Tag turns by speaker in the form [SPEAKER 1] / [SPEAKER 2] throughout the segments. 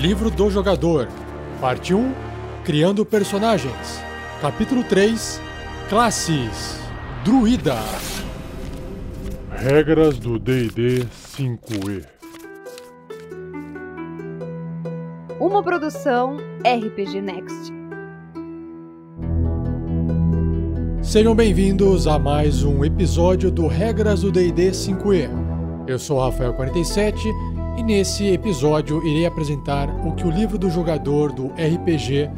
[SPEAKER 1] Livro do Jogador, Parte 1 Criando Personagens, Capítulo 3 Classes Druida.
[SPEAKER 2] Regras do DD 5E.
[SPEAKER 3] Uma produção RPG Next.
[SPEAKER 1] Sejam bem-vindos a mais um episódio do Regras do DD 5E. Eu sou o Rafael47 e nesse episódio irei apresentar o que o livro do jogador do RPG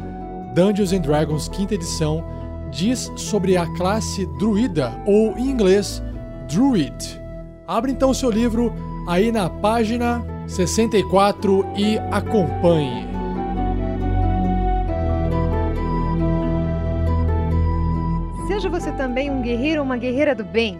[SPEAKER 1] Dungeons and Dragons quinta edição diz sobre a classe Druida, ou em inglês, Druid. Abra então seu livro aí na página 64 e acompanhe.
[SPEAKER 3] Seja você também um guerreiro ou uma guerreira do bem.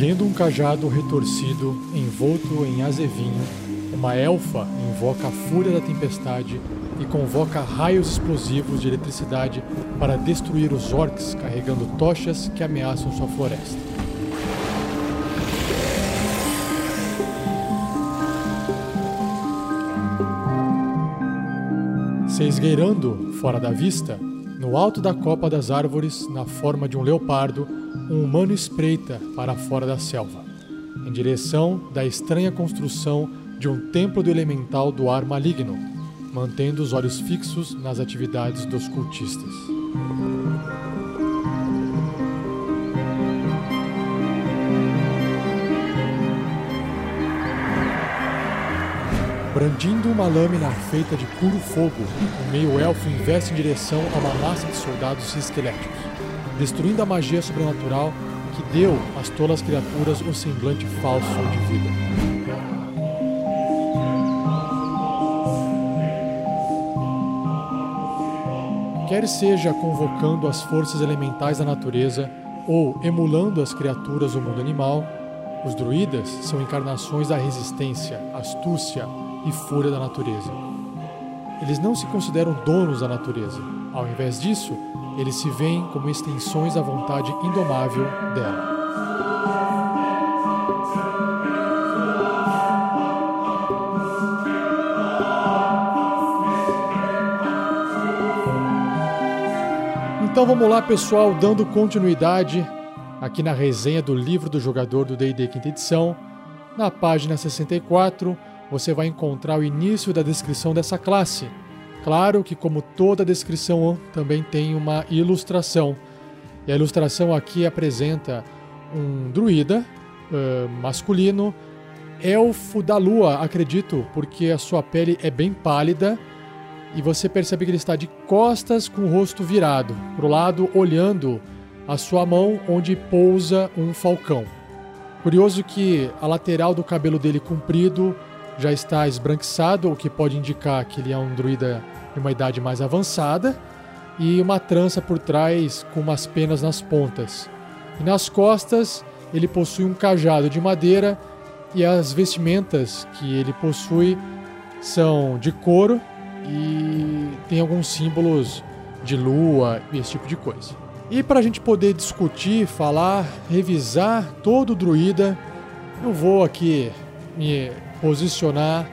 [SPEAKER 1] Erguendo um cajado retorcido, envolto em azevinho, uma elfa invoca a fúria da tempestade e convoca raios explosivos de eletricidade para destruir os orcs carregando tochas que ameaçam sua floresta. Se esgueirando fora da vista, no alto da copa das árvores, na forma de um leopardo, um humano espreita para fora da selva, em direção da estranha construção de um templo do elemental do ar maligno, mantendo os olhos fixos nas atividades dos cultistas. Brandindo uma lâmina feita de puro fogo, o meio-elfo investe em direção a uma massa de soldados esqueléticos, destruindo a magia sobrenatural que deu às tolas criaturas o semblante falso de vida. Quer seja convocando as forças elementais da natureza ou emulando as criaturas do mundo animal, os druidas são encarnações da resistência, astúcia e fúria da natureza. Eles não se consideram donos da natureza. Ao invés disso, eles se veem como extensões da vontade indomável dela. Então vamos lá, pessoal, dando continuidade aqui na resenha do livro do jogador do D&D quinta edição. Na página 64, você vai encontrar o início da descrição dessa classe. Claro que, como toda descrição, também tem uma ilustração. E a ilustração aqui apresenta um druida uh, masculino, elfo da lua, acredito, porque a sua pele é bem pálida e você percebe que ele está de costas com o rosto virado para o lado, olhando a sua mão onde pousa um falcão. Curioso que a lateral do cabelo dele comprido já está esbranquiçado, o que pode indicar que ele é um druida de uma idade mais avançada, e uma trança por trás com umas penas nas pontas. E nas costas ele possui um cajado de madeira e as vestimentas que ele possui são de couro e tem alguns símbolos de lua e esse tipo de coisa. E para a gente poder discutir, falar, revisar todo o druida, eu vou aqui me posicionar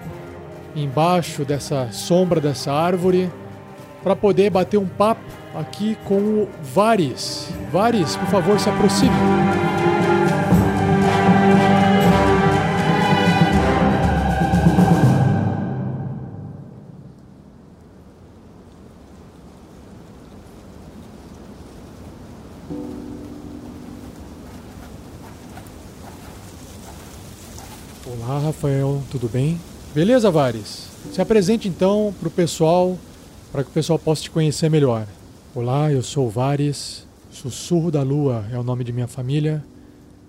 [SPEAKER 1] embaixo dessa sombra dessa árvore para poder bater um papo aqui com o Vares. Vares, por favor, se aproxime. Rafael, tudo bem? Beleza, Vares? Se apresente então para o pessoal, para que o pessoal possa te conhecer melhor. Olá, eu sou o Vares, Sussurro da Lua é o nome de minha família,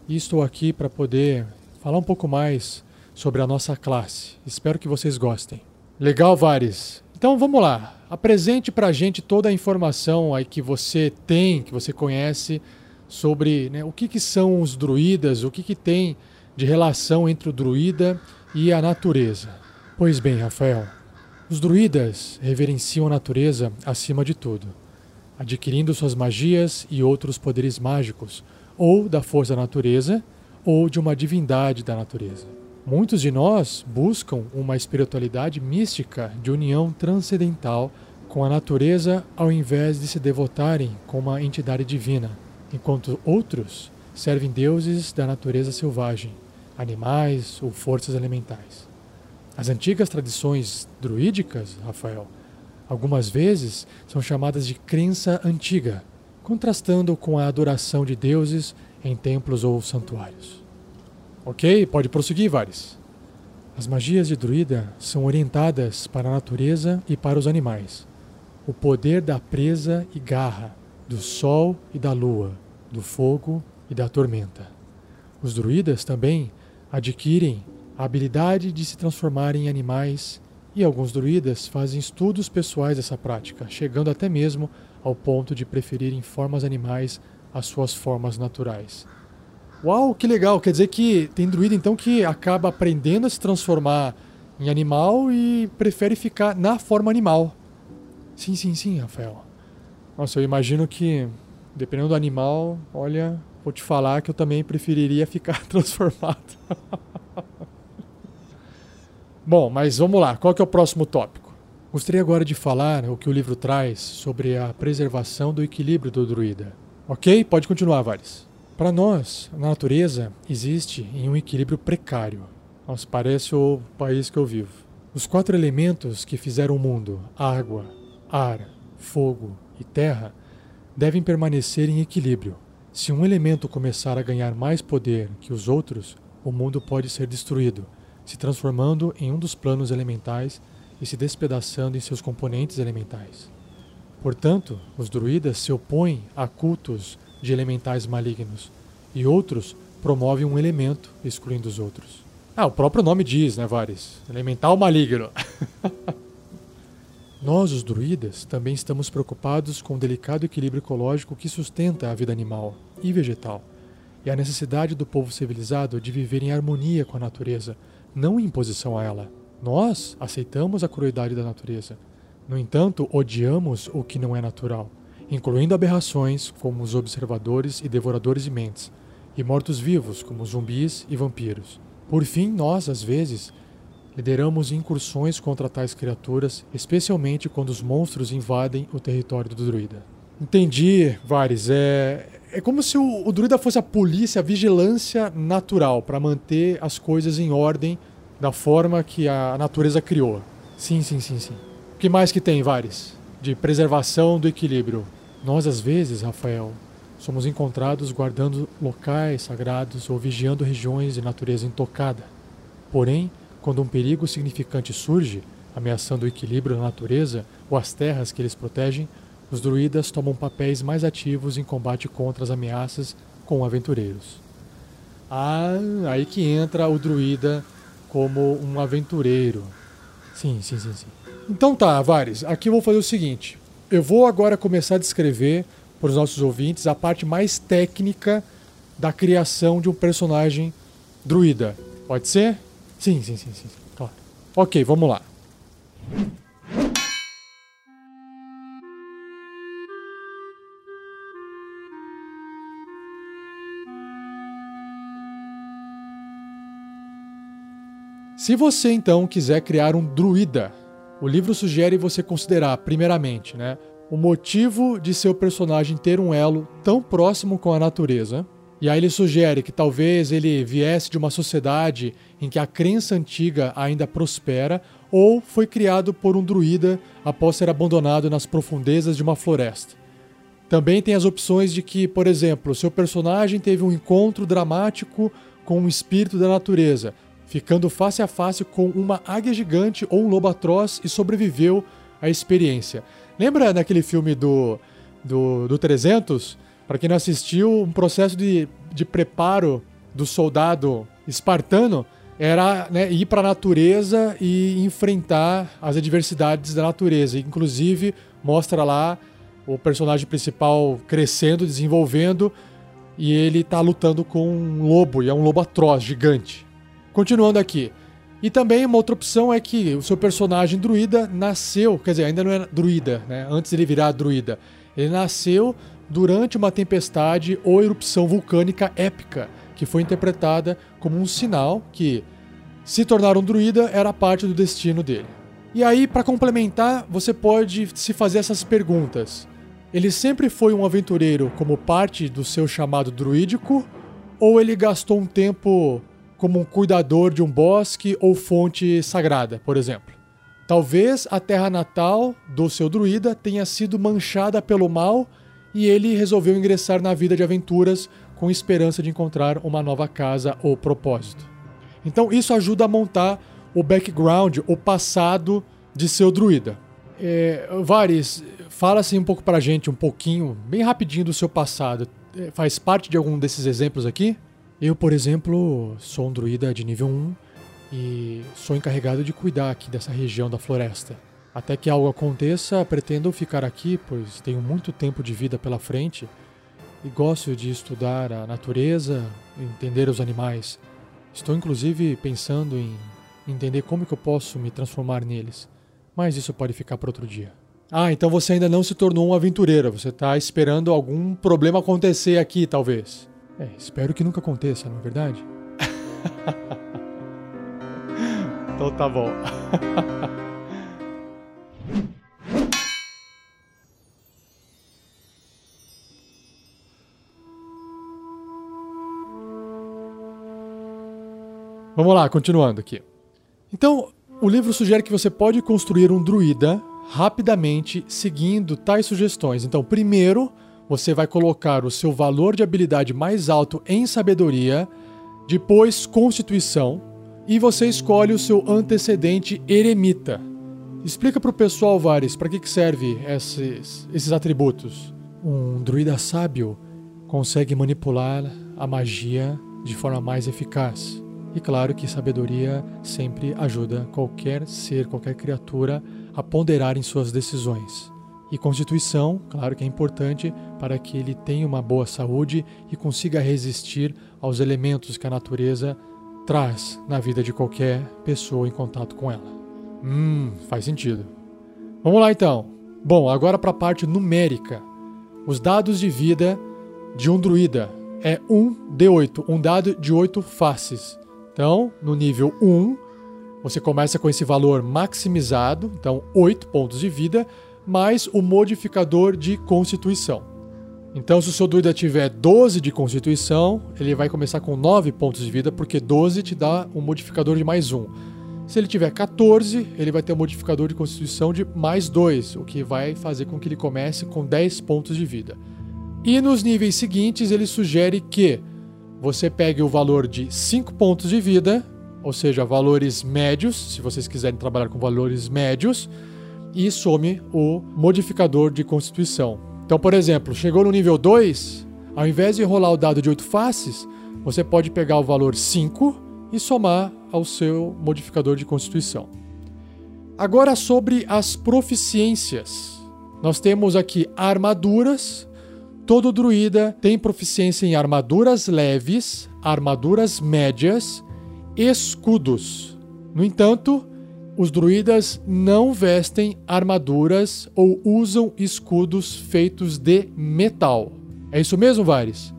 [SPEAKER 1] e estou aqui para poder falar um pouco mais sobre a nossa classe. Espero que vocês gostem. Legal, Vares. Então vamos lá. Apresente pra gente toda a informação aí que você tem, que você conhece sobre né, o que, que são os druidas, o que, que tem de relação entre o druida e a natureza. Pois bem, Rafael, os druidas reverenciam a natureza acima de tudo, adquirindo suas magias e outros poderes mágicos, ou da força da natureza, ou de uma divindade da natureza. Muitos de nós buscam uma espiritualidade mística de união transcendental com a natureza ao invés de se devotarem com uma entidade divina, enquanto outros servem deuses da natureza selvagem, animais ou forças elementais. As antigas tradições druídicas, Rafael, algumas vezes são chamadas de crença antiga, contrastando com a adoração de deuses em templos ou santuários. Ok, pode prosseguir, Vares. As magias de druida são orientadas para a natureza e para os animais. O poder da presa e garra, do sol e da lua, do fogo e da tormenta. Os druidas também adquirem a habilidade de se transformar em animais, e alguns druidas fazem estudos pessoais dessa prática, chegando até mesmo ao ponto de preferirem formas animais às suas formas naturais. Uau, que legal! Quer dizer que tem druida então que acaba aprendendo a se transformar em animal e prefere ficar na forma animal. Sim, sim, sim, Rafael. Nossa, eu imagino que, dependendo do animal, olha, vou te falar que eu também preferiria ficar transformado. Bom, mas vamos lá, qual que é o próximo tópico? Gostaria agora de falar o que o livro traz sobre a preservação do equilíbrio do druida. Ok? Pode continuar, Vares. Para nós, na natureza existe em um equilíbrio precário. Nossa, parece o país que eu vivo. Os quatro elementos que fizeram o mundo, água, ar, fogo e terra, devem permanecer em equilíbrio. Se um elemento começar a ganhar mais poder que os outros, o mundo pode ser destruído se transformando em um dos planos elementais e se despedaçando em seus componentes elementais. Portanto, os druidas se opõem a cultos de elementais malignos, e outros promovem um elemento, excluindo os outros. Ah, o próprio nome diz, né, Vares? Elemental maligno. Nós, os druidas, também estamos preocupados com o delicado equilíbrio ecológico que sustenta a vida animal e vegetal, e a necessidade do povo civilizado de viver em harmonia com a natureza, não em imposição a ela. Nós aceitamos a crueldade da natureza. No entanto, odiamos o que não é natural, incluindo aberrações como os observadores e devoradores de mentes, e mortos-vivos como zumbis e vampiros. Por fim, nós, às vezes, lideramos incursões contra tais criaturas, especialmente quando os monstros invadem o território do druida. Entendi, Vares. É, é como se o, o druida fosse a polícia, a vigilância natural para manter as coisas em ordem da forma que a natureza criou. Sim, sim, sim, sim. O que mais que tem, Vares? De preservação do equilíbrio. Nós, às vezes, Rafael, somos encontrados guardando locais sagrados ou vigiando regiões de natureza intocada. Porém, quando um perigo significante surge, ameaçando o equilíbrio da natureza ou as terras que eles protegem, os druidas tomam papéis mais ativos em combate contra as ameaças com aventureiros. Ah, aí que entra o druida como um aventureiro. Sim, sim, sim, sim. Então tá, Vares, aqui eu vou fazer o seguinte. Eu vou agora começar a descrever para os nossos ouvintes a parte mais técnica da criação de um personagem druida. Pode ser? Sim, sim, sim, sim. Claro. Ok, vamos lá. Se você então quiser criar um druida, o livro sugere você considerar, primeiramente, né, o motivo de seu personagem ter um elo tão próximo com a natureza. E aí ele sugere que talvez ele viesse de uma sociedade em que a crença antiga ainda prospera, ou foi criado por um druida após ser abandonado nas profundezas de uma floresta. Também tem as opções de que, por exemplo, seu personagem teve um encontro dramático com um espírito da natureza, ficando face a face com uma águia gigante ou um lobo atroz e sobreviveu à experiência. Lembra daquele filme do, do, do 300? Para quem não assistiu, um processo de, de preparo do soldado espartano era né, ir para a natureza e enfrentar as adversidades da natureza. Inclusive, mostra lá o personagem principal crescendo, desenvolvendo, e ele está lutando com um lobo, e é um lobo atroz, gigante. Continuando aqui. E também uma outra opção é que o seu personagem druida nasceu, quer dizer, ainda não era druida, né? Antes ele virar druida. Ele nasceu durante uma tempestade ou erupção vulcânica épica que foi interpretada como um sinal que se tornar um druida era parte do destino dele. E aí, para complementar, você pode se fazer essas perguntas. Ele sempre foi um aventureiro como parte do seu chamado druídico, ou ele gastou um tempo como um cuidador de um bosque ou fonte sagrada, por exemplo? Talvez a terra natal do seu druida tenha sido manchada pelo mal e ele resolveu ingressar na vida de aventuras com esperança de encontrar uma nova casa ou propósito. Então isso ajuda a montar o background, o passado de seu druida. É, Vares, fala assim um pouco pra gente, um pouquinho, bem rapidinho do seu passado. É, faz parte de algum desses exemplos aqui? Eu, por exemplo, sou um druida de nível 1 e sou encarregado de cuidar aqui dessa região da floresta. Até que algo aconteça, pretendo ficar aqui, pois tenho muito tempo de vida pela frente e gosto de estudar a natureza, entender os animais. Estou inclusive pensando em entender como que eu posso me transformar neles, mas isso pode ficar para outro dia. Ah, então você ainda não se tornou um aventureiro, você está esperando algum problema acontecer aqui, talvez. É, espero que nunca aconteça, não é verdade? então tá bom. Vamos lá, continuando aqui. Então, o livro sugere que você pode construir um druida rapidamente seguindo tais sugestões. Então, primeiro, você vai colocar o seu valor de habilidade mais alto em sabedoria, depois constituição, e você escolhe o seu antecedente eremita. Explica para o pessoal, Vares, para que, que serve esses, esses atributos. Um druida sábio consegue manipular a magia de forma mais eficaz. E claro que sabedoria sempre ajuda qualquer ser, qualquer criatura a ponderar em suas decisões. E constituição, claro que é importante para que ele tenha uma boa saúde e consiga resistir aos elementos que a natureza traz na vida de qualquer pessoa em contato com ela. Hum, faz sentido. Vamos lá então. Bom, agora para a parte numérica. Os dados de vida de um druida é 1 D8, um dado de 8 faces. Então, no nível 1, você começa com esse valor maximizado, então 8 pontos de vida, mais o modificador de constituição. Então, se o seu druida tiver 12 de constituição, ele vai começar com 9 pontos de vida, porque 12 te dá um modificador de mais 1. Se ele tiver 14, ele vai ter um modificador de constituição de mais 2, o que vai fazer com que ele comece com 10 pontos de vida. E nos níveis seguintes, ele sugere que você pegue o valor de 5 pontos de vida, ou seja, valores médios, se vocês quiserem trabalhar com valores médios, e some o modificador de constituição. Então, por exemplo, chegou no nível 2, ao invés de rolar o dado de 8 faces, você pode pegar o valor 5 e somar ao seu modificador de constituição. Agora sobre as proficiências. Nós temos aqui armaduras, Todo druida tem proficiência em armaduras leves, armaduras médias, escudos. No entanto, os druidas não vestem armaduras ou usam escudos feitos de metal. É isso mesmo, Vares?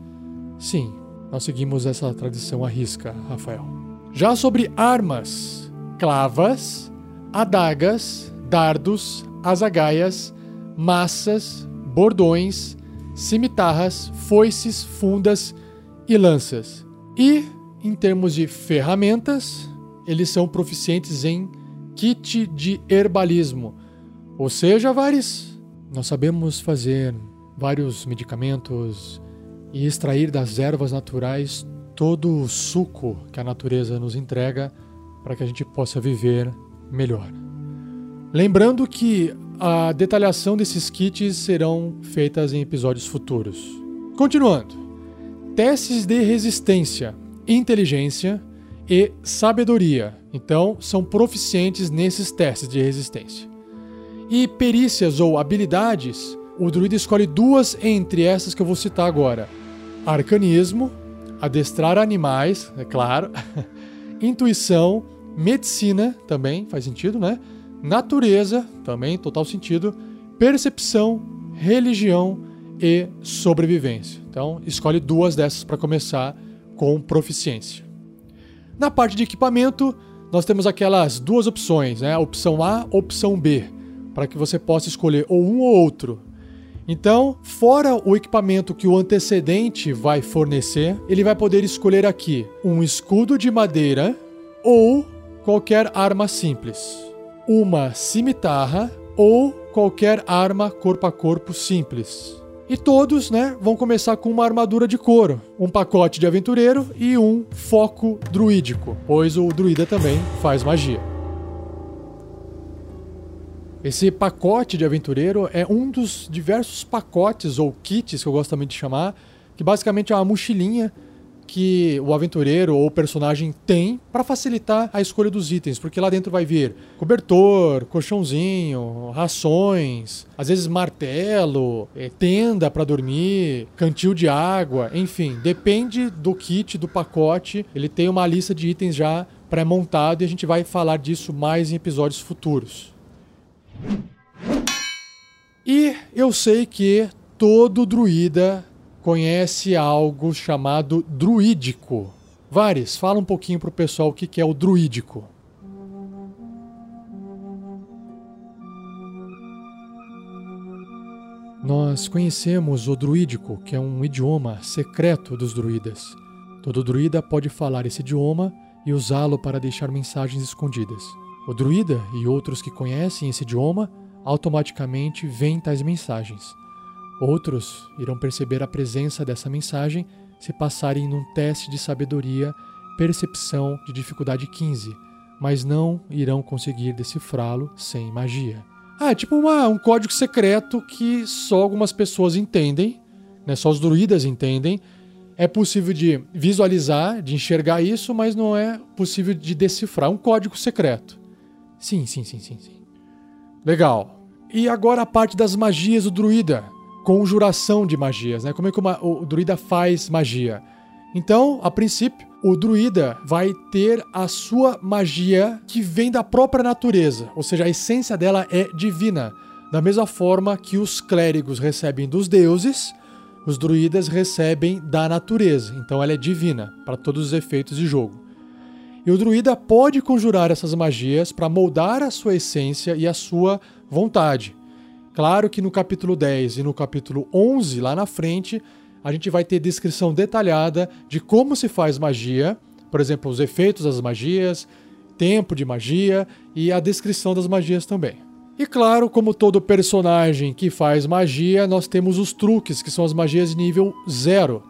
[SPEAKER 1] Sim, nós seguimos essa tradição à risca, Rafael. Já sobre armas, clavas, adagas, dardos, azagaias, massas, bordões, cimitarras, foices, fundas e lanças. E, em termos de ferramentas, eles são proficientes em kit de herbalismo. Ou seja, Vares, nós sabemos fazer vários medicamentos e extrair das ervas naturais todo o suco que a natureza nos entrega para que a gente possa viver melhor. Lembrando que a detalhação desses kits serão feitas em episódios futuros. Continuando. Testes de resistência, inteligência, e sabedoria. Então, são proficientes nesses testes de resistência. E perícias ou habilidades, o druida escolhe duas entre essas que eu vou citar agora: arcanismo, adestrar animais, é claro, intuição, medicina, também faz sentido, né? Natureza, também total sentido, percepção, religião e sobrevivência. Então, escolhe duas dessas para começar com proficiência. Na parte de equipamento, nós temos aquelas duas opções, né? Opção A, opção B, para que você possa escolher ou um ou outro. Então, fora o equipamento que o antecedente vai fornecer, ele vai poder escolher aqui um escudo de madeira ou qualquer arma simples, uma cimitarra ou qualquer arma corpo a corpo simples. E todos, né, vão começar com uma armadura de couro, um pacote de aventureiro e um foco druídico, pois o druida também faz magia. Esse pacote de aventureiro é um dos diversos pacotes ou kits que eu gosto também de chamar, que basicamente é uma mochilinha que o aventureiro ou o personagem tem para facilitar a escolha dos itens, porque lá dentro vai vir cobertor, colchãozinho, rações, às vezes martelo, é, tenda para dormir, cantil de água, enfim, depende do kit, do pacote, ele tem uma lista de itens já pré-montado e a gente vai falar disso mais em episódios futuros. E eu sei que todo druida conhece algo chamado druídico. Vares, fala um pouquinho pro pessoal o que é o druídico. Nós conhecemos o druídico, que é um idioma secreto dos druidas. Todo druida pode falar esse idioma e usá-lo para deixar mensagens escondidas. O druida e outros que conhecem esse idioma automaticamente veem tais mensagens. Outros irão perceber a presença dessa mensagem se passarem num teste de sabedoria, percepção de dificuldade 15, mas não irão conseguir decifrá-lo sem magia. Ah, é tipo uma, um código secreto que só algumas pessoas entendem, né? só os druidas entendem. É possível de visualizar, de enxergar isso, mas não é possível de decifrar. Um código secreto. Sim, sim, sim, sim, sim. Legal. E agora a parte das magias do druida conjuração de magias, né? Como é que uma, o druida faz magia? Então, a princípio, o druida vai ter a sua magia que vem da própria natureza, ou seja, a essência dela é divina. Da mesma forma que os clérigos recebem dos deuses, os druidas recebem da natureza. Então ela é divina para todos os efeitos de jogo. E o druida pode conjurar essas magias para moldar a sua essência e a sua vontade. Claro que no capítulo 10 e no capítulo 11, lá na frente, a gente vai ter descrição detalhada de como se faz magia, por exemplo, os efeitos das magias, tempo de magia e a descrição das magias também. E claro, como todo personagem que faz magia, nós temos os truques, que são as magias de nível 0.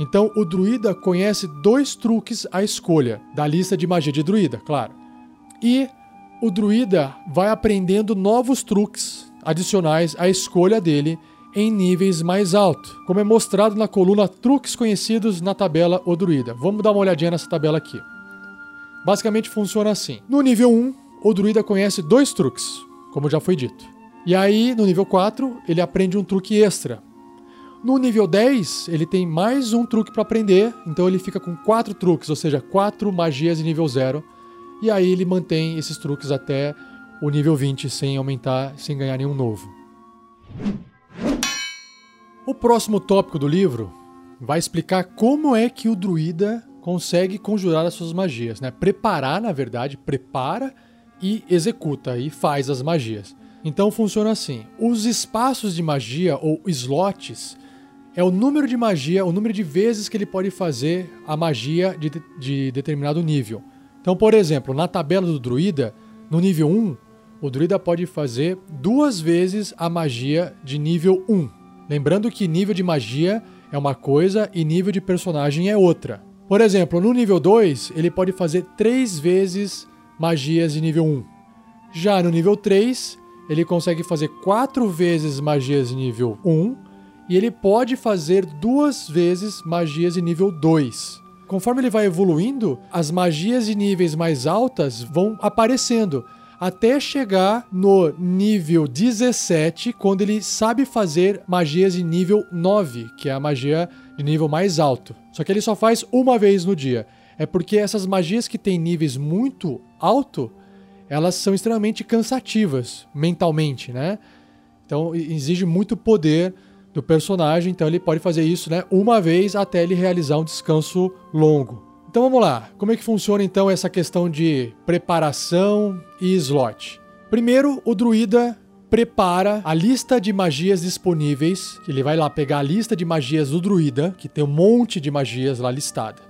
[SPEAKER 1] Então o druida conhece dois truques à escolha, da lista de magia de druida, claro. E o druida vai aprendendo novos truques adicionais à escolha dele em níveis mais altos, como é mostrado na coluna Truques Conhecidos na tabela O Druida. Vamos dar uma olhadinha nessa tabela aqui. Basicamente funciona assim. No nível 1, o druida conhece dois truques, como já foi dito. E aí, no nível 4, ele aprende um truque extra. No nível 10, ele tem mais um truque para aprender, então ele fica com quatro truques, ou seja, quatro magias de nível 0. E aí ele mantém esses truques até o nível 20 sem aumentar, sem ganhar nenhum novo. O próximo tópico do livro vai explicar como é que o druida consegue conjurar as suas magias, né? Preparar, na verdade, prepara e executa e faz as magias. Então funciona assim: os espaços de magia ou slots é o número de magia, o número de vezes que ele pode fazer a magia de, de determinado nível. Então, por exemplo, na tabela do druida, no nível 1, o druida pode fazer duas vezes a magia de nível 1. Lembrando que nível de magia é uma coisa e nível de personagem é outra. Por exemplo, no nível 2, ele pode fazer três vezes magias de nível 1. Já no nível 3, ele consegue fazer quatro vezes magias de nível 1 e ele pode fazer duas vezes magias de nível 2. conforme ele vai evoluindo, as magias de níveis mais altas vão aparecendo até chegar no nível 17, quando ele sabe fazer magias de nível 9, que é a magia de nível mais alto. Só que ele só faz uma vez no dia. É porque essas magias que têm níveis muito alto, elas são extremamente cansativas mentalmente, né? Então exige muito poder do personagem, então ele pode fazer isso, né, uma vez até ele realizar um descanso longo. Então vamos lá, como é que funciona então essa questão de preparação e slot? Primeiro, o druida prepara a lista de magias disponíveis. Ele vai lá pegar a lista de magias do druida, que tem um monte de magias lá listada.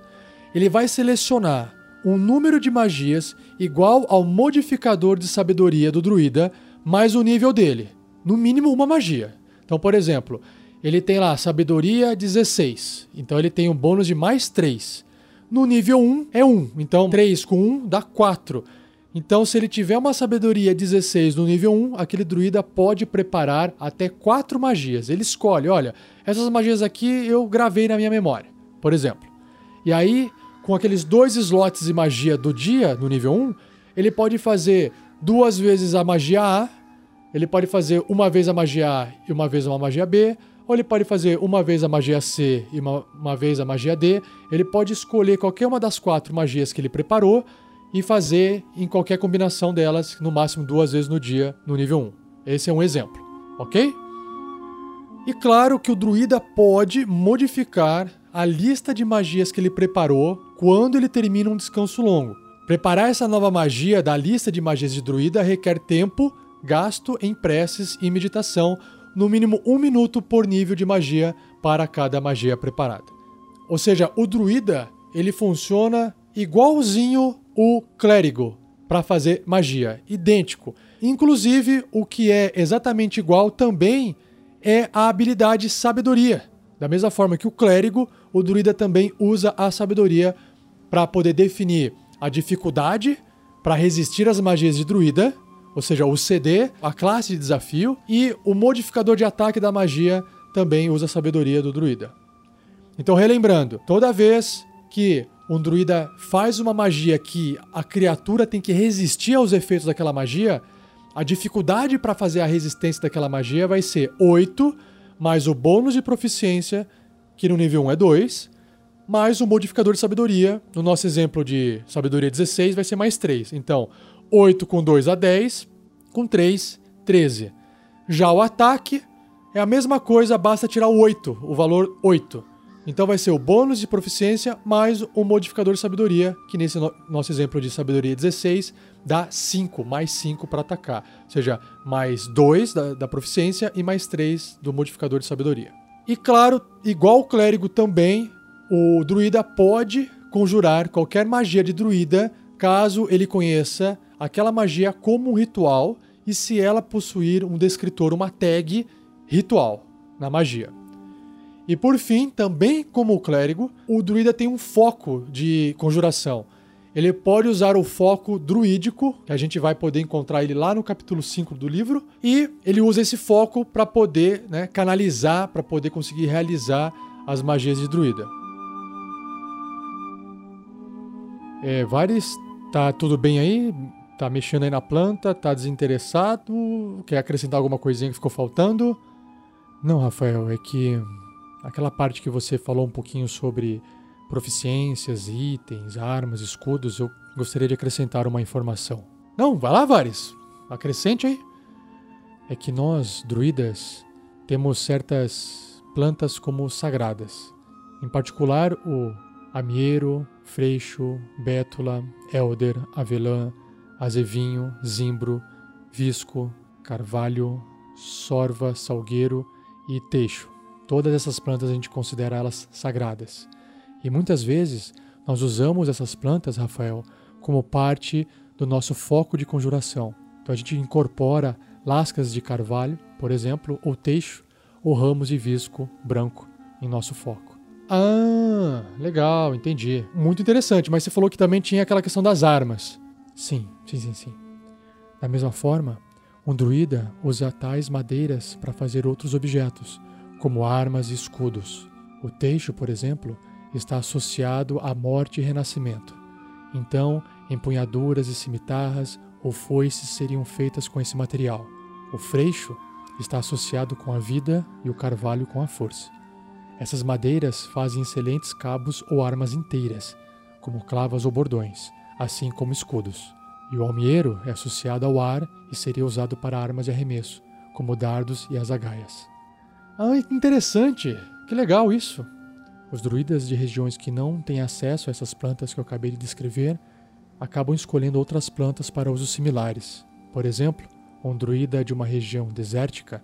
[SPEAKER 1] Ele vai selecionar um número de magias igual ao modificador de sabedoria do druida mais o nível dele. No mínimo uma magia. Então, por exemplo, ele tem lá sabedoria 16. Então ele tem um bônus de mais 3. No nível 1 é 1. Então 3 com 1 dá 4. Então, se ele tiver uma sabedoria 16 no nível 1, aquele druida pode preparar até 4 magias. Ele escolhe, olha, essas magias aqui eu gravei na minha memória, por exemplo. E aí, com aqueles dois slots de magia do dia no nível 1, ele pode fazer duas vezes a magia A, ele pode fazer uma vez a magia A e uma vez uma magia B, ou ele pode fazer uma vez a magia C e uma, uma vez a magia D. Ele pode escolher qualquer uma das quatro magias que ele preparou e fazer em qualquer combinação delas, no máximo duas vezes no dia, no nível 1. Esse é um exemplo, ok? E claro que o druida pode modificar a lista de magias que ele preparou quando ele termina um descanso longo. Preparar essa nova magia da lista de magias de druida requer tempo gasto em preces e meditação no mínimo um minuto por nível de magia para cada magia preparada. Ou seja, o druida ele funciona igualzinho o clérigo para fazer magia, idêntico. Inclusive, o que é exatamente igual também é a habilidade sabedoria. Da mesma forma que o clérigo, o druida também usa a sabedoria para poder definir a dificuldade para resistir às magias de druida ou seja, o CD, a classe de desafio, e o modificador de ataque da magia também usa a sabedoria do druida. Então, relembrando, toda vez que um druida faz uma magia que a criatura tem que resistir aos efeitos daquela magia, a dificuldade para fazer a resistência daquela magia vai ser 8, mais o bônus de proficiência, que no nível 1 é 2, mais o modificador de sabedoria. No nosso exemplo de sabedoria 16 vai ser mais 3. Então, 8 com 2 a 10, com 3, 13. Já o ataque é a mesma coisa, basta tirar o 8, o valor 8. Então vai ser o bônus de proficiência mais o modificador de sabedoria, que nesse no nosso exemplo de sabedoria 16 dá 5, mais 5 para atacar. Ou seja, mais 2 da, da proficiência e mais 3 do modificador de sabedoria. E claro, igual o clérigo também, o druida pode conjurar qualquer magia de druida caso ele conheça aquela magia como um ritual e se ela possuir um descritor, uma tag ritual na magia. E por fim, também como o clérigo, o druida tem um foco de conjuração. Ele pode usar o foco druídico, que a gente vai poder encontrar ele lá no capítulo 5 do livro, e ele usa esse foco para poder né, canalizar, para poder conseguir realizar as magias de druida. É, Vares, tá tudo bem aí? Tá mexendo aí na planta, tá desinteressado, quer acrescentar alguma coisinha que ficou faltando? Não, Rafael, é que aquela parte que você falou um pouquinho sobre proficiências, itens, armas, escudos, eu gostaria de acrescentar uma informação. Não, vai lá, Vares. Acrescente aí. É que nós, druidas, temos certas plantas como sagradas. Em particular, o amiero, freixo, bétula, elder, avelã, azevinho, zimbro, visco, carvalho, sorva, salgueiro e teixo. Todas essas plantas a gente considera elas sagradas. E muitas vezes nós usamos essas plantas, Rafael, como parte do nosso foco de conjuração. Então a gente incorpora lascas de carvalho, por exemplo, ou teixo, ou ramos de visco branco em nosso foco. Ah, legal, entendi. Muito interessante, mas você falou que também tinha aquela questão das armas. Sim, sim, sim, sim. Da mesma forma, um druida usa tais madeiras para fazer outros objetos, como armas e escudos. O teixo, por exemplo, está associado à morte e renascimento. Então, empunhaduras e cimitarras ou foices seriam feitas com esse material. O freixo está associado com a vida e o carvalho com a força. Essas madeiras fazem excelentes cabos ou armas inteiras, como clavas ou bordões, assim como escudos. E o almieiro é associado ao ar e seria usado para armas de arremesso, como dardos e azagaias. Ah, interessante! Que legal isso! Os druidas de regiões que não têm acesso a essas plantas que eu acabei de descrever acabam escolhendo outras plantas para usos similares. Por exemplo, um druida de uma região desértica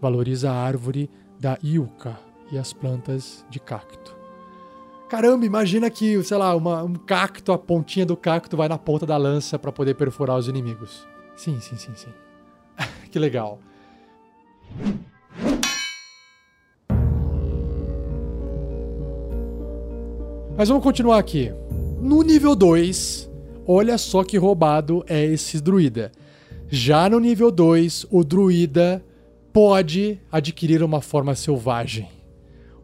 [SPEAKER 1] valoriza a árvore da Iuca e as plantas de cacto. Caramba, imagina que, sei lá, uma, um cacto, a pontinha do cacto vai na ponta da lança para poder perfurar os inimigos. Sim, sim, sim, sim. que legal. Mas vamos continuar aqui. No nível 2, olha só que roubado é esse druida. Já no nível 2, o druida pode adquirir uma forma selvagem.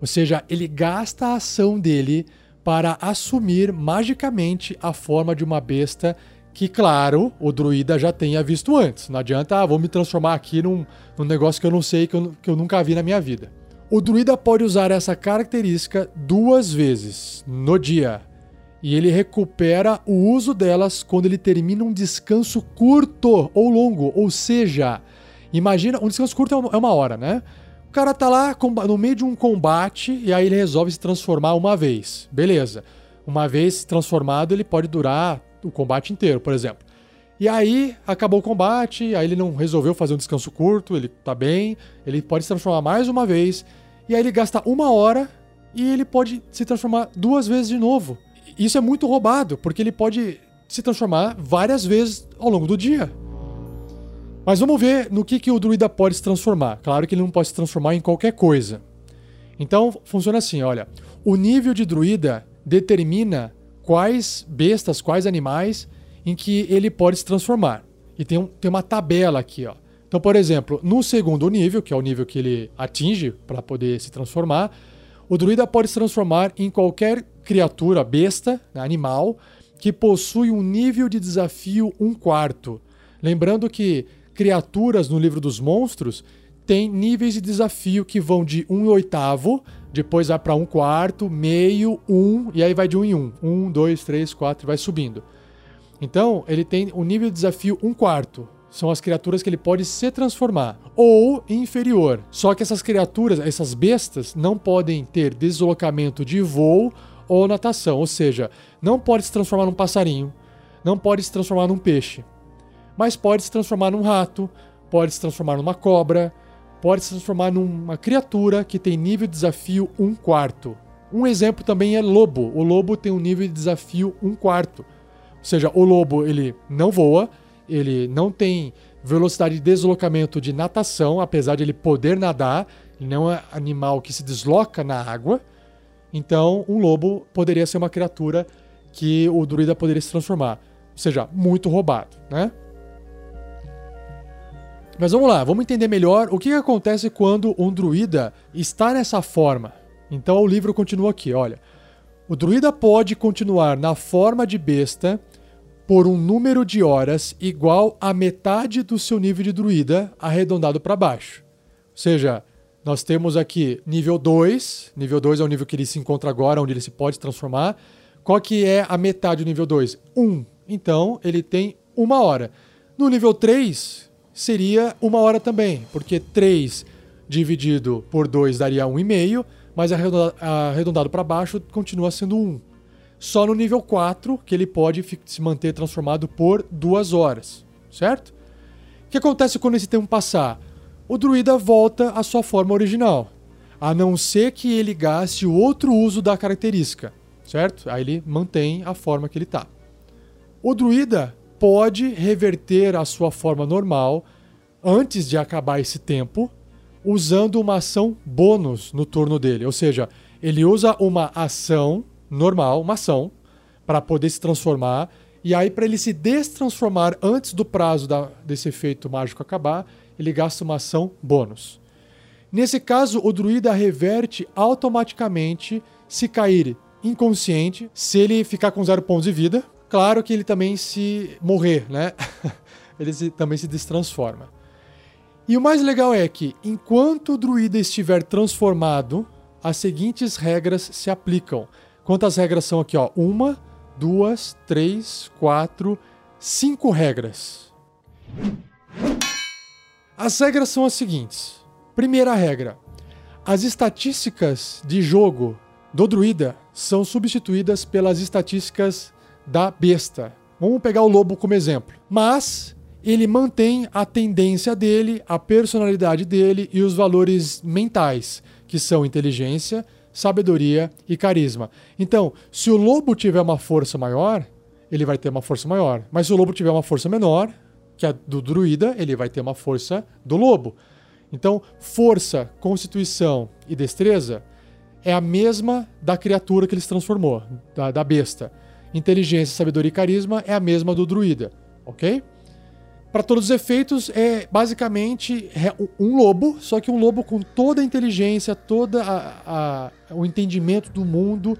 [SPEAKER 1] Ou seja, ele gasta a ação dele para assumir magicamente a forma de uma besta que, claro, o druida já tenha visto antes. Não adianta, ah, vou me transformar aqui num, num negócio que eu não sei, que eu, que eu nunca vi na minha vida. O druida pode usar essa característica duas vezes no dia. E ele recupera o uso delas quando ele termina um descanso curto ou longo. Ou seja, imagina, um descanso curto é uma hora, né? O cara tá lá no meio de um combate e aí ele resolve se transformar uma vez. Beleza. Uma vez transformado, ele pode durar o combate inteiro, por exemplo. E aí acabou o combate, aí ele não resolveu fazer um descanso curto, ele tá bem, ele pode se transformar mais uma vez e aí ele gasta uma hora e ele pode se transformar duas vezes de novo. Isso é muito roubado, porque ele pode se transformar várias vezes ao longo do dia. Mas vamos ver no que, que o druida pode se transformar. Claro que ele não pode se transformar em qualquer coisa. Então funciona assim: olha, o nível de druida determina quais bestas, quais animais em que ele pode se transformar. E tem, um, tem uma tabela aqui, ó. Então, por exemplo, no segundo nível, que é o nível que ele atinge para poder se transformar, o druida pode se transformar em qualquer criatura, besta, né, animal, que possui um nível de desafio um quarto. Lembrando que criaturas no livro dos monstros têm níveis de desafio que vão de um oitavo, depois vai para um quarto, meio, um, e aí vai de um em um. Um, dois, três, quatro, e vai subindo. Então, ele tem um nível de desafio um quarto são as criaturas que ele pode se transformar. Ou inferior. Só que essas criaturas, essas bestas, não podem ter deslocamento de voo ou natação. Ou seja, não pode se transformar num passarinho, não pode se transformar num peixe. Mas pode se transformar num rato, pode se transformar numa cobra, pode se transformar numa criatura que tem nível de desafio 1 quarto. Um exemplo também é lobo. O lobo tem um nível de desafio 1 quarto. Ou seja, o lobo ele não voa, ele não tem velocidade de deslocamento de natação, apesar de ele poder nadar, ele não é animal que se desloca na água. Então, um lobo poderia ser uma criatura que o druida poderia se transformar. Ou seja, muito roubado, né? Mas vamos lá, vamos entender melhor o que acontece quando um druida está nessa forma. Então o livro continua aqui, olha. O druida pode continuar na forma de besta por um número de horas igual a metade do seu nível de druida arredondado para baixo. Ou seja, nós temos aqui nível 2, nível 2 é o nível que ele se encontra agora, onde ele se pode transformar. Qual que é a metade do nível 2? 1. Um. Então, ele tem uma hora. No nível 3, seria uma hora também, porque 3 dividido por 2 daria 1,5, mas arredondado para baixo continua sendo 1. Só no nível 4 que ele pode se manter transformado por duas horas, certo? O que acontece quando esse tempo passar? O druida volta à sua forma original, a não ser que ele gaste o outro uso da característica, certo? Aí ele mantém a forma que ele está. O druida pode reverter a sua forma normal antes de acabar esse tempo, usando uma ação bônus no turno dele. Ou seja, ele usa uma ação normal, uma ação, para poder se transformar. E aí, para ele se destransformar antes do prazo da, desse efeito mágico acabar, ele gasta uma ação bônus. Nesse caso, o druida reverte automaticamente se cair inconsciente se ele ficar com zero pontos de vida. Claro que ele também se morrer, né? ele se, também se destransforma. E o mais legal é que, enquanto o druida estiver transformado, as seguintes regras se aplicam. Quantas regras são aqui? Ó? Uma, duas, três, quatro, cinco regras. As regras são as seguintes. Primeira regra: as estatísticas de jogo do druida são substituídas pelas estatísticas da besta. Vamos pegar o lobo como exemplo. Mas ele mantém a tendência dele, a personalidade dele e os valores mentais, que são inteligência, sabedoria e carisma. Então, se o lobo tiver uma força maior, ele vai ter uma força maior. Mas se o lobo tiver uma força menor, que a do druida, ele vai ter uma força do lobo. Então, força, constituição e destreza é a mesma da criatura que ele se transformou, da, da besta. Inteligência, sabedoria e carisma é a mesma do druida, ok? Para todos os efeitos, é basicamente um lobo, só que um lobo com toda a inteligência, todo o entendimento do mundo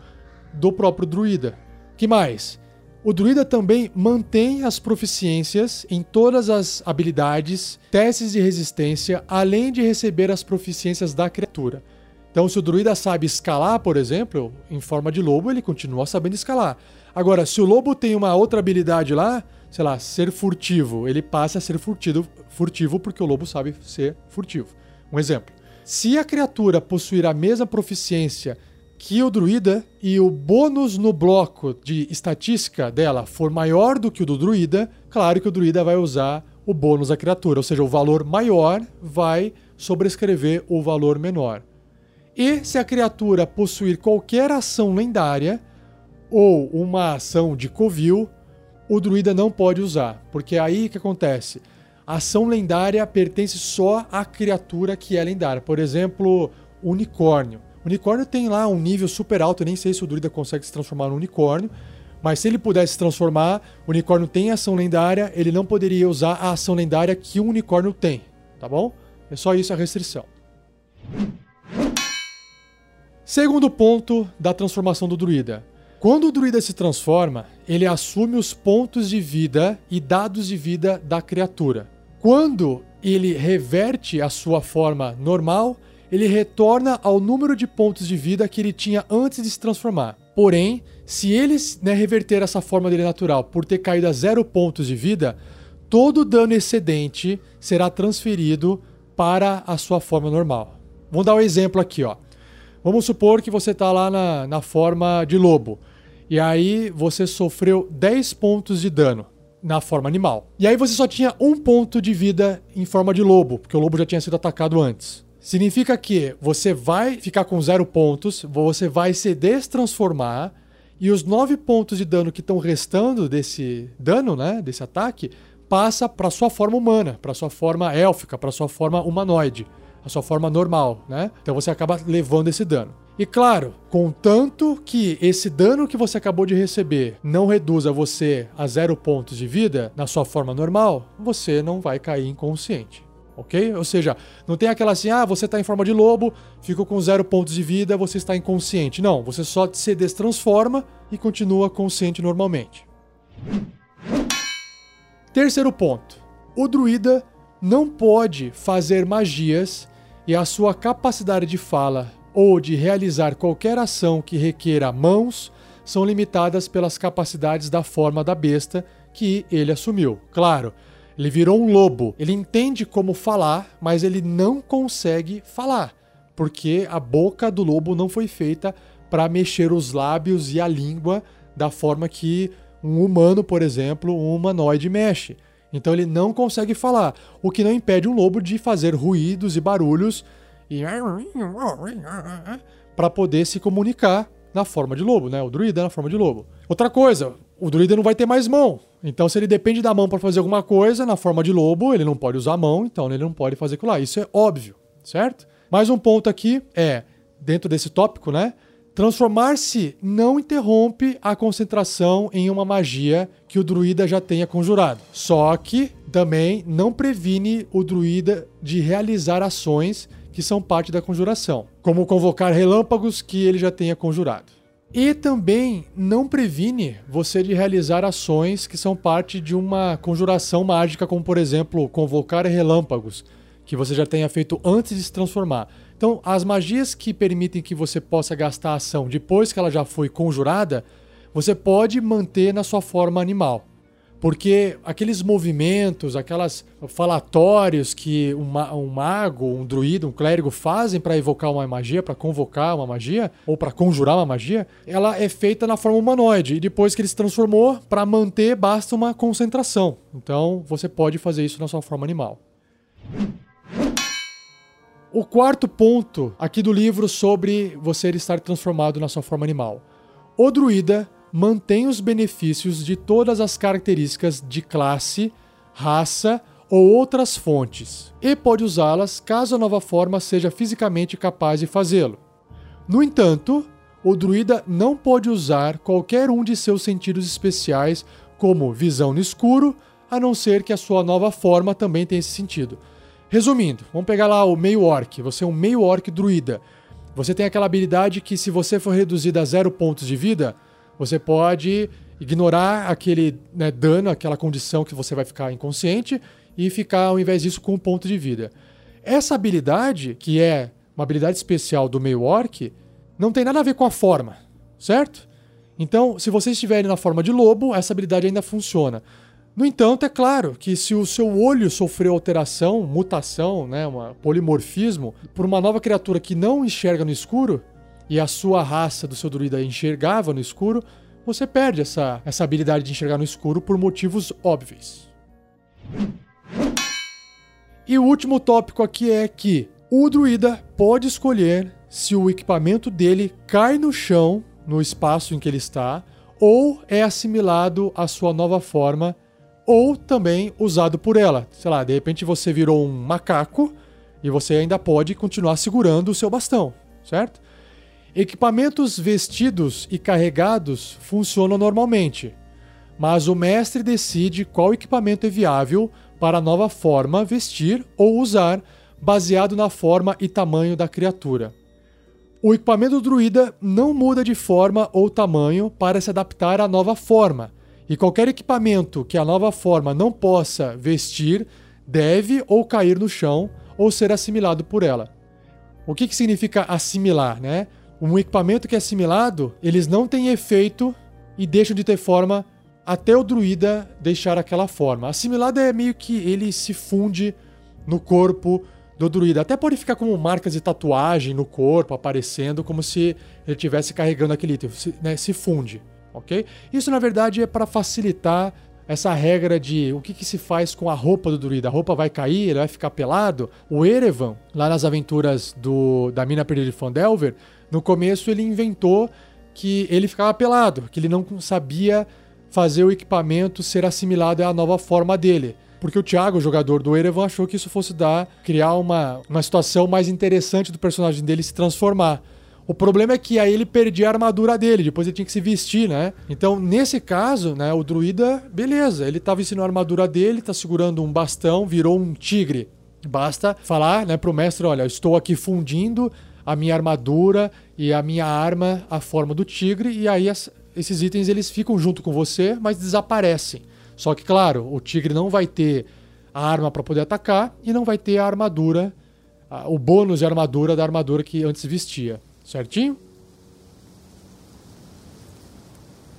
[SPEAKER 1] do próprio druida. que mais? O druida também mantém as proficiências em todas as habilidades, testes de resistência, além de receber as proficiências da criatura. Então, se o druida sabe escalar, por exemplo, em forma de lobo, ele continua sabendo escalar. Agora, se o lobo tem uma outra habilidade lá, sei lá, ser furtivo, ele passa a ser furtivo, furtivo porque o lobo sabe ser furtivo. Um exemplo. Se a criatura possuir a mesma proficiência que o druida e o bônus no bloco de estatística dela for maior do que o do druida, claro que o druida vai usar o bônus da criatura, ou seja, o valor maior vai sobrescrever o valor menor. E se a criatura possuir qualquer ação lendária ou uma ação de covil, o druida não pode usar, porque aí que acontece. A ação lendária pertence só à criatura que é lendária. Por exemplo, unicórnio. O unicórnio tem lá um nível super alto, eu nem sei se o druida consegue se transformar no unicórnio, mas se ele pudesse se transformar, o unicórnio tem ação lendária, ele não poderia usar a ação lendária que o unicórnio tem, tá bom? É só isso a restrição. Segundo ponto da transformação do druida. Quando o druida se transforma, ele assume os pontos de vida e dados de vida da criatura. Quando ele reverte a sua forma normal, ele retorna ao número de pontos de vida que ele tinha antes de se transformar. Porém, se ele né, reverter essa forma dele natural por ter caído a zero pontos de vida, todo o dano excedente será transferido para a sua forma normal. Vamos dar um exemplo aqui, ó. Vamos supor que você está lá na, na forma de lobo. E aí você sofreu 10 pontos de dano na forma animal. E aí você só tinha um ponto de vida em forma de lobo, porque o lobo já tinha sido atacado antes. Significa que você vai ficar com zero pontos, você vai se destransformar e os nove pontos de dano que estão restando desse dano, né, desse ataque, passa para sua forma humana, para sua forma élfica, para sua forma humanoide, a sua forma normal, né? Então você acaba levando esse dano. E claro, contanto que esse dano que você acabou de receber não reduza você a zero pontos de vida na sua forma normal, você não vai cair inconsciente. Ok? Ou seja, não tem aquela assim, ah, você está em forma de lobo, ficou com zero pontos de vida, você está inconsciente. Não, você só se destransforma e continua consciente normalmente. Terceiro ponto: o druida não pode fazer magias e a sua capacidade de fala ou de realizar qualquer ação que requeira mãos são limitadas pelas capacidades da forma da besta que ele assumiu. Claro, ele virou um lobo. Ele entende como falar, mas ele não consegue falar, porque a boca do lobo não foi feita para mexer os lábios e a língua da forma que um humano, por exemplo, um humanoide mexe. Então ele não consegue falar, o que não impede um lobo de fazer ruídos e barulhos e para poder se comunicar na forma de lobo, né? O druida na forma de lobo. Outra coisa, o druida não vai ter mais mão. Então, se ele depende da mão para fazer alguma coisa na forma de lobo, ele não pode usar a mão, então ele não pode fazer aquilo lá. Isso é óbvio, certo? Mais um ponto aqui é, dentro desse tópico, né? Transformar-se não interrompe a concentração em uma magia que o druida já tenha conjurado. Só que também não previne o druida de realizar ações que são parte da conjuração, como convocar relâmpagos que ele já tenha conjurado. E também não previne você de realizar ações que são parte de uma conjuração mágica, como por exemplo, convocar relâmpagos, que você já tenha feito antes de se transformar. Então, as magias que permitem que você possa gastar a ação depois que ela já foi conjurada, você pode manter na sua forma animal. Porque aqueles movimentos, aquelas falatórios que um, ma um mago, um druida, um clérigo fazem para evocar uma magia, para convocar uma magia, ou para conjurar uma magia, ela é feita na forma humanoide. E depois que ele se transformou, para manter basta uma concentração. Então você pode fazer isso na sua forma animal. O quarto ponto aqui do livro sobre você estar transformado na sua forma animal. O druida mantém os benefícios de todas as características de classe, raça ou outras fontes, e pode usá-las caso a nova forma seja fisicamente capaz de fazê-lo. No entanto, o druida não pode usar qualquer um de seus sentidos especiais, como visão no escuro, a não ser que a sua nova forma também tenha esse sentido. Resumindo, vamos pegar lá o meio orc. Você é um meio orc druida. Você tem aquela habilidade que, se você for reduzido a zero pontos de vida, você pode ignorar aquele né, dano, aquela condição que você vai ficar inconsciente e ficar, ao invés disso, com um ponto de vida. Essa habilidade, que é uma habilidade especial do meio orc, não tem nada a ver com a forma, certo? Então, se você estiver na forma de lobo, essa habilidade ainda funciona. No entanto, é claro que se o seu olho sofreu alteração, mutação, né, polimorfismo, por uma nova criatura que não enxerga no escuro, e a sua raça do seu druida enxergava no escuro, você perde essa, essa habilidade de enxergar no escuro por motivos óbvios. E o último tópico aqui é que o druida pode escolher se o equipamento dele cai no chão, no espaço em que ele está, ou é assimilado à sua nova forma, ou também usado por ela. Sei lá, de repente você virou um macaco e você ainda pode continuar segurando o seu bastão, certo? Equipamentos vestidos e carregados funcionam normalmente, mas o mestre decide qual equipamento é viável para a nova forma vestir ou usar, baseado na forma e tamanho da criatura. O equipamento druida não muda de forma ou tamanho para se adaptar à nova forma, e qualquer equipamento que a nova forma não possa vestir deve ou cair no chão ou ser assimilado por ela. O que, que significa assimilar, né? Um equipamento que é assimilado, eles não têm efeito e deixam de ter forma até o druida deixar aquela forma. Assimilado é meio que ele se funde no corpo do druida. Até pode ficar como marcas de tatuagem no corpo, aparecendo, como se ele estivesse carregando aquele item. Se, né, se funde, ok? Isso, na verdade, é para facilitar essa regra de o que, que, se faz com a roupa do druida. A roupa vai cair, ele vai ficar pelado. O Erevan, lá nas aventuras do, da Mina Perdida de Fandelver, no começo ele inventou que ele ficava pelado, que ele não sabia fazer o equipamento ser assimilado à nova forma dele. Porque o Thiago, o jogador do Erevan, achou que isso fosse dar, criar uma, uma situação mais interessante do personagem dele se transformar. O problema é que aí ele perdia a armadura dele, depois ele tinha que se vestir, né? Então, nesse caso, né, o druida, beleza, ele tá vestindo a armadura dele, tá segurando um bastão, virou um tigre. Basta falar, né, pro mestre, olha, estou aqui fundindo a minha armadura e a minha arma a forma do tigre, e aí as, esses itens eles ficam junto com você, mas desaparecem. Só que, claro, o tigre não vai ter a arma para poder atacar e não vai ter a armadura, a, o bônus de armadura da armadura que antes vestia. Certinho?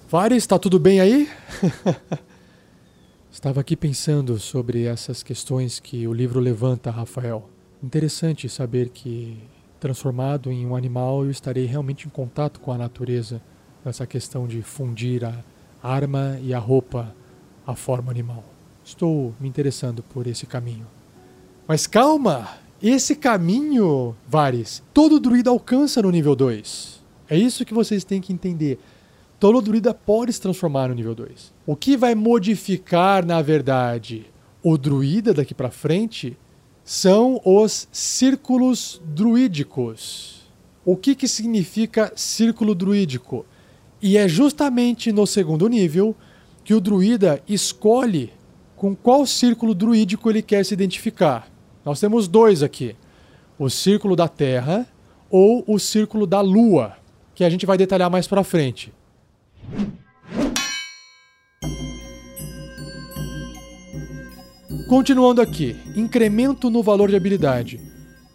[SPEAKER 1] Vares, está tudo bem aí? Estava aqui pensando sobre essas questões que o livro levanta, Rafael. Interessante saber que transformado em um animal, eu estarei realmente em contato com a natureza, nessa questão de fundir a arma e a roupa à forma animal. Estou me interessando por esse caminho. Mas calma! Esse caminho, Vares, todo druida alcança no nível 2. É isso que vocês têm que entender. Todo druida pode se transformar no nível 2. O que vai modificar, na verdade, o druida daqui para frente são os círculos druídicos. O que, que significa círculo druídico? E é justamente no segundo nível que o druida escolhe com qual círculo druídico ele quer se identificar. Nós temos dois aqui: o círculo da Terra ou o círculo da Lua. que a gente vai detalhar mais pra frente. Continuando aqui, incremento no valor de habilidade.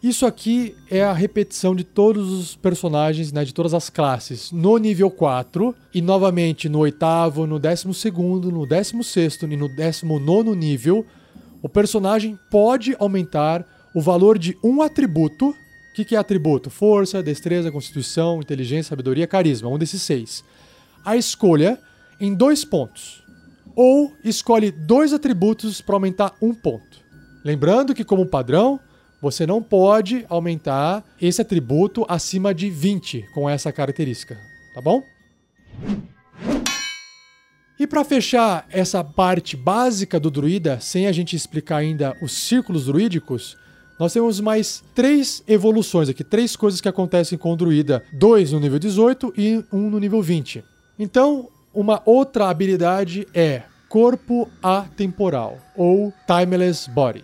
[SPEAKER 1] Isso aqui é a repetição de todos os personagens, né, de todas as classes, no nível 4 e novamente no oitavo, no décimo segundo, no décimo sexto e no décimo nono nível. O personagem pode aumentar o valor de um atributo. O que, que é atributo? Força, destreza, constituição, inteligência, sabedoria, carisma. Um desses seis. A escolha em dois pontos. Ou escolhe dois atributos para aumentar um ponto. Lembrando que, como padrão, você não pode aumentar esse atributo acima de 20 com essa característica, tá bom? E para fechar essa parte básica do druida, sem a gente explicar ainda os círculos druídicos, nós temos mais três evoluções aqui, três coisas que acontecem com o druida: dois no nível 18 e um no nível 20. Então, uma outra habilidade é corpo atemporal ou timeless body.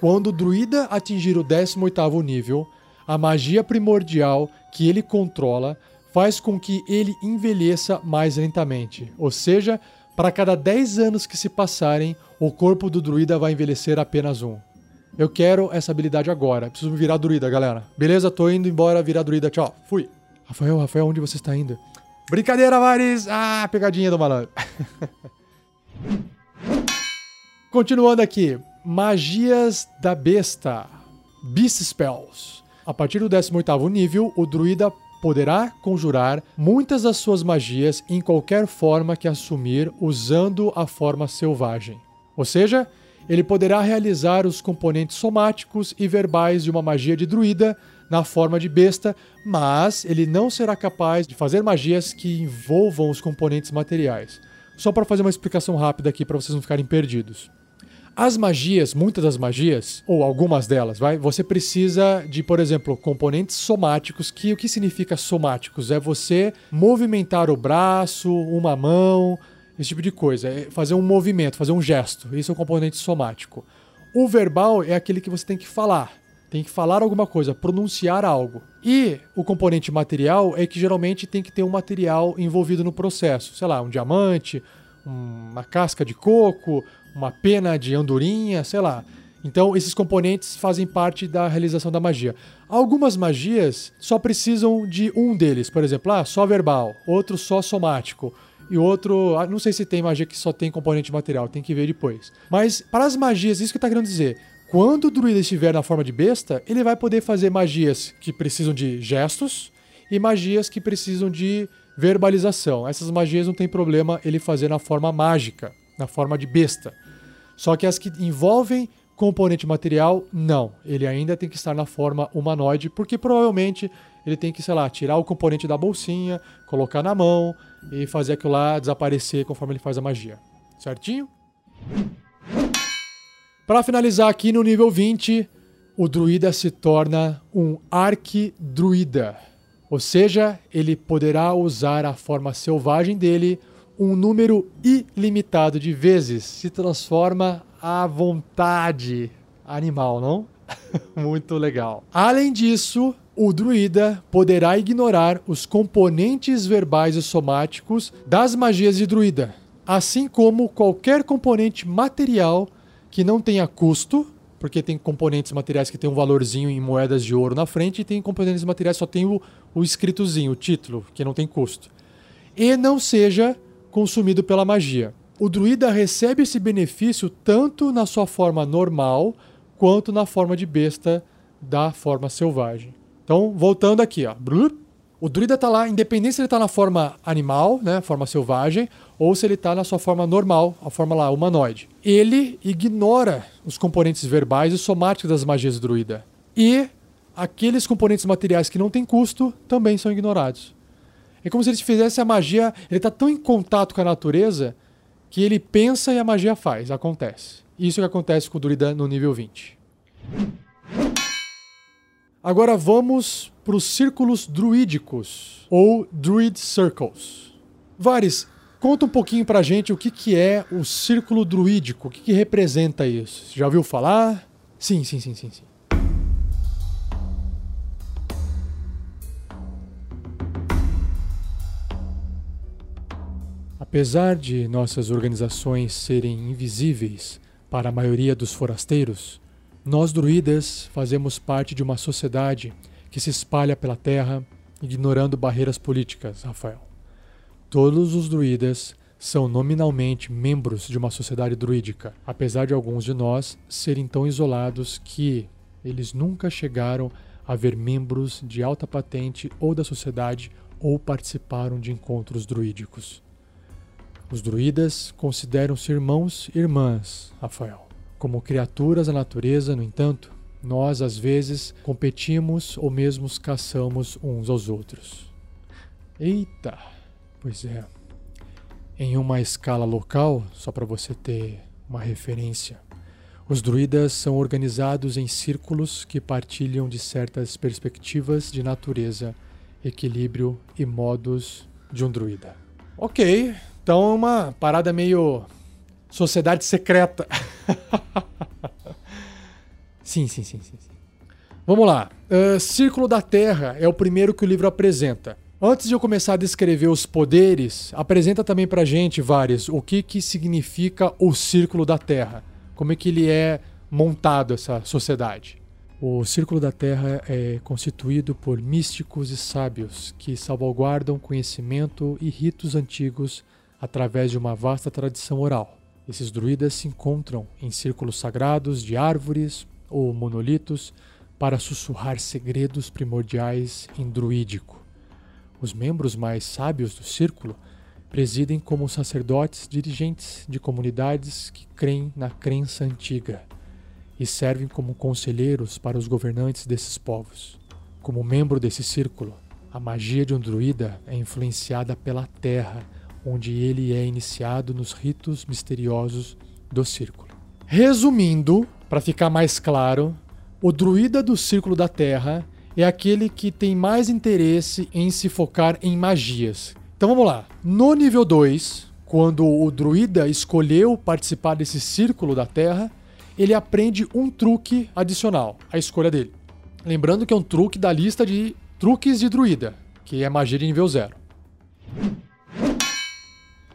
[SPEAKER 1] Quando o druida atingir o 18º nível, a magia primordial que ele controla faz com que ele envelheça mais lentamente. Ou seja, para cada 10 anos que se passarem, o corpo do druida vai envelhecer apenas um. Eu quero essa habilidade agora. Preciso virar druida, galera. Beleza? Tô indo embora virar druida. Tchau. Fui. Rafael, Rafael, onde você está indo? Brincadeira, Vares! Ah, pegadinha do malandro. Continuando aqui magias da besta, Beast Spells. A partir do 18º nível, o druida poderá conjurar muitas das suas magias em qualquer forma que assumir usando a forma selvagem. Ou seja, ele poderá realizar os componentes somáticos e verbais de uma magia de druida na forma de besta, mas ele não será capaz de fazer magias que envolvam os componentes materiais. Só para fazer uma explicação rápida aqui para vocês não ficarem perdidos. As magias, muitas das magias, ou algumas delas, vai, você precisa de, por exemplo, componentes somáticos, que o que significa somáticos? É você movimentar o braço, uma mão, esse tipo de coisa, é fazer um movimento, fazer um gesto. Isso é um componente somático. O verbal é aquele que você tem que falar, tem que falar alguma coisa, pronunciar algo. E o componente material é que geralmente tem que ter um material envolvido no processo, sei lá, um diamante, uma casca de coco, uma pena de andorinha, sei lá. Então, esses componentes fazem parte da realização da magia. Algumas magias só precisam de um deles, por exemplo, ah, só verbal, outro só somático, e outro, ah, não sei se tem magia que só tem componente material, tem que ver depois. Mas para as magias, isso que está querendo dizer, quando o druida estiver na forma de besta, ele vai poder fazer magias que precisam de gestos e magias que precisam de verbalização. Essas magias não tem problema ele fazer na forma mágica, na forma de besta. Só que as que envolvem componente material, não. Ele ainda tem que estar na forma humanoide, porque provavelmente ele tem que, sei lá, tirar o componente da bolsinha, colocar na mão e fazer aquilo lá desaparecer conforme ele faz a magia. Certinho? Para finalizar aqui no nível 20, o druida se torna um arquidruida. Ou seja, ele poderá usar a forma selvagem dele um número ilimitado de vezes, se transforma à vontade animal, não? Muito legal. Além disso, o druida poderá ignorar os componentes verbais e somáticos das magias de druida, assim como qualquer componente material que não tenha custo, porque tem componentes materiais que tem um valorzinho em moedas de ouro na frente e tem componentes materiais que só tem o, o escritozinho, o título, que não tem custo. E não seja consumido pela magia. O druida recebe esse benefício tanto na sua forma normal quanto na forma de besta da forma selvagem. Então, voltando aqui, ó. O druida está lá, independente se ele está na forma animal, né, forma selvagem, ou se ele está na sua forma normal, a forma lá humanoide. Ele ignora os componentes verbais e somáticos das magias druida. E aqueles componentes materiais que não têm custo também são ignorados. É como se ele fizesse a magia. Ele está tão em contato com a natureza que ele pensa e a magia faz, acontece. Isso que acontece com o Druida no nível 20. Agora vamos para os círculos druídicos, ou Druid Circles. Vares, conta um pouquinho pra gente o que, que é o círculo druídico, o que, que representa isso. Já ouviu falar? Sim, sim, sim, sim, sim. Apesar de nossas organizações serem invisíveis para a maioria dos forasteiros, nós druidas fazemos parte de uma sociedade que se espalha pela terra, ignorando barreiras políticas, Rafael. Todos os druidas são nominalmente membros de uma sociedade druídica, apesar de alguns de nós serem tão isolados que eles nunca chegaram a ver membros de alta patente ou da sociedade ou participaram de encontros druídicos. Os druidas consideram-se irmãos e irmãs, Rafael. Como criaturas da natureza, no entanto, nós às vezes competimos ou mesmo caçamos uns aos outros. Eita! Pois é. Em uma escala local, só para você ter uma referência, os druidas são organizados em círculos que partilham de certas perspectivas de natureza, equilíbrio e modos de um druida. Ok, então é uma parada meio sociedade secreta. sim, sim, sim, sim, sim. Vamos lá. Uh, Círculo da Terra é o primeiro que o livro apresenta. Antes de eu começar a descrever os poderes, apresenta também pra gente, vários, o que, que significa o Círculo da Terra. Como é que ele é montado, essa sociedade. O Círculo da Terra é constituído por místicos e sábios que salvaguardam conhecimento e ritos antigos através de uma vasta tradição oral. Esses druidas se encontram em círculos sagrados de árvores ou monolitos para sussurrar segredos primordiais em druídico. Os membros mais sábios do círculo presidem como sacerdotes dirigentes de comunidades que creem na crença antiga e servem como conselheiros para os governantes desses povos. Como membro desse círculo, a magia de um druida é influenciada pela terra onde ele é iniciado nos ritos misteriosos do círculo. Resumindo, para ficar mais claro, o druida do círculo da Terra é aquele que tem mais interesse em se focar em magias. Então vamos lá. No nível 2, quando o druida escolheu participar desse círculo da Terra, ele aprende um truque adicional, a escolha dele. Lembrando que é um truque da lista de truques de druida, que é magia de nível 0.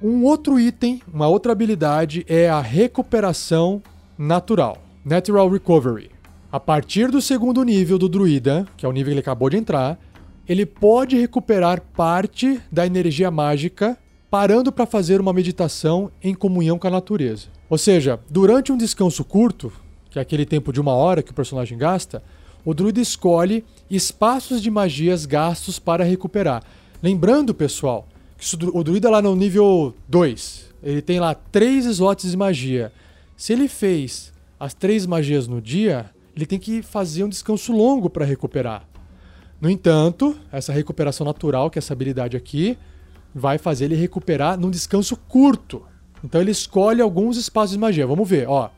[SPEAKER 1] Um outro item, uma outra habilidade é a recuperação natural, Natural Recovery. A partir do segundo nível do druida, que é o nível que ele acabou de entrar, ele pode recuperar parte da energia mágica parando para fazer uma meditação em comunhão com a natureza. Ou seja, durante um descanso curto, que é aquele tempo de uma hora que o personagem gasta, o druida escolhe espaços de magias gastos para recuperar. Lembrando, pessoal, o druida lá no nível 2, ele tem lá três slots de magia. Se ele fez as três magias no dia, ele tem que fazer um descanso longo para recuperar. No entanto, essa recuperação natural, que é essa habilidade aqui, vai fazer ele recuperar num descanso curto. Então ele escolhe alguns espaços de magia. Vamos ver, ó.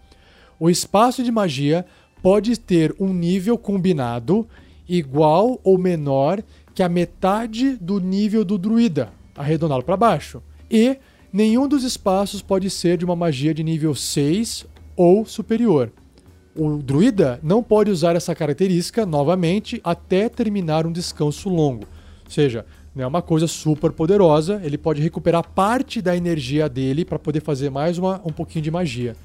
[SPEAKER 1] O espaço de magia pode ter um nível combinado igual ou menor que a metade do nível do druida arredondá-lo para baixo. E nenhum dos espaços pode ser de uma magia de nível 6 ou superior. O druida não pode usar essa característica novamente até terminar um descanso longo. Ou seja, é uma coisa super poderosa, ele pode recuperar parte da energia dele para poder fazer mais uma, um pouquinho de magia.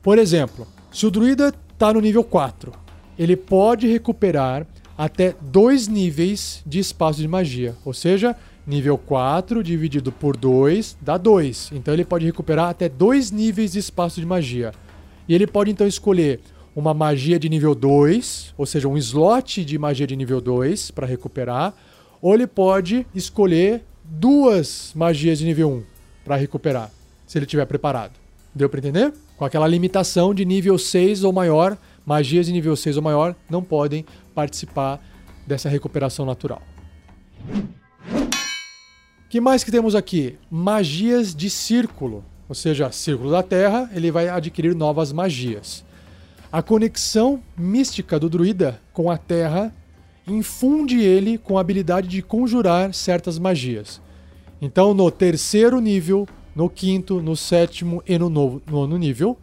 [SPEAKER 1] Por exemplo, se o druida está no nível 4, ele pode recuperar até dois níveis de espaço de magia. Ou seja, Nível 4 dividido por 2 dá 2. Então ele pode recuperar até dois níveis de espaço de magia. E ele pode então escolher uma magia de nível 2, ou seja, um slot de magia de nível 2 para recuperar, ou ele pode escolher duas magias de nível 1 para recuperar, se ele estiver preparado. Deu para entender? Com aquela limitação de nível 6 ou maior, magias de nível 6 ou maior não podem participar dessa recuperação natural que mais que temos aqui? Magias de círculo. Ou seja, círculo da Terra, ele vai adquirir novas magias. A conexão mística do druida com a Terra infunde ele com a habilidade de conjurar certas magias. Então, no terceiro nível, no quinto, no sétimo e no nono nível,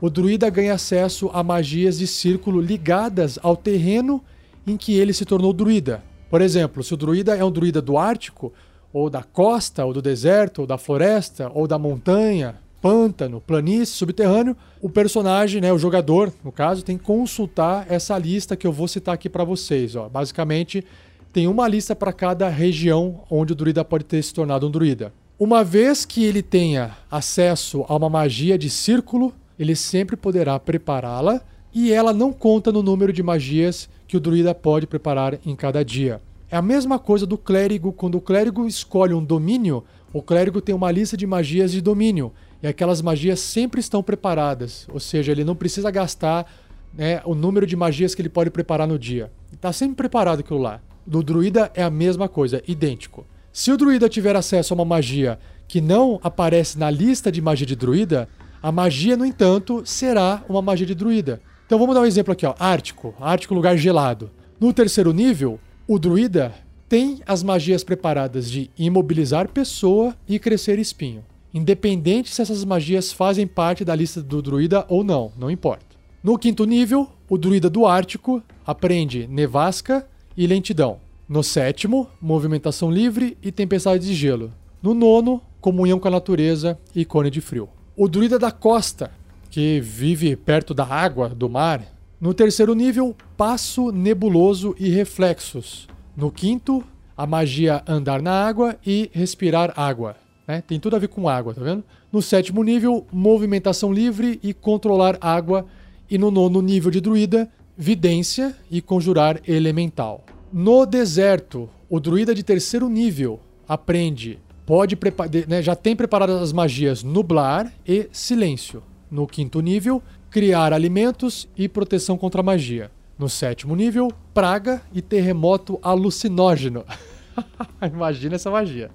[SPEAKER 1] o druida ganha acesso a magias de círculo ligadas ao terreno em que ele se tornou druida. Por exemplo, se o druida é um druida do Ártico, ou da costa, ou do deserto, ou da floresta, ou da montanha, pântano, planície, subterrâneo, o personagem, né, o jogador, no caso, tem que consultar essa lista que eu vou citar aqui para vocês. Ó. Basicamente, tem uma lista para cada região onde o druida pode ter se tornado um druida. Uma vez que ele tenha acesso a uma magia de círculo, ele sempre poderá prepará-la e ela não conta no número de magias que o druida pode preparar em cada dia. É a mesma coisa do clérigo, quando o clérigo escolhe um domínio, o clérigo tem uma lista de magias de domínio e aquelas magias sempre estão preparadas, ou seja, ele não precisa gastar né, o número de magias que ele pode preparar no dia. Está sempre preparado aquilo lá. Do druida é a mesma coisa, idêntico. Se o druida tiver acesso a uma magia que não aparece na lista de magia de druida, a magia, no entanto, será uma magia de druida. Então vamos dar um exemplo aqui, ó. Ártico. Ártico, lugar gelado. No terceiro nível, o druida tem as magias preparadas de imobilizar pessoa e crescer espinho. Independente se essas magias fazem parte da lista do druida ou não, não importa. No quinto nível, o druida do Ártico aprende nevasca e lentidão. No sétimo, movimentação livre e tempestade de gelo. No nono, comunhão com a natureza e cone de frio. O druida da costa que vive perto da água, do mar. No terceiro nível, passo nebuloso e reflexos. No quinto, a magia andar na água e respirar água. Né? Tem tudo a ver com água, tá vendo? No sétimo nível, movimentação livre e controlar água. E no nono nível de druida, vidência e conjurar elemental. No deserto, o druida de terceiro nível aprende, pode né, já tem preparadas as magias nublar e silêncio. No quinto nível, criar alimentos e proteção contra magia. No sétimo nível, praga e terremoto alucinógeno. Imagina essa magia.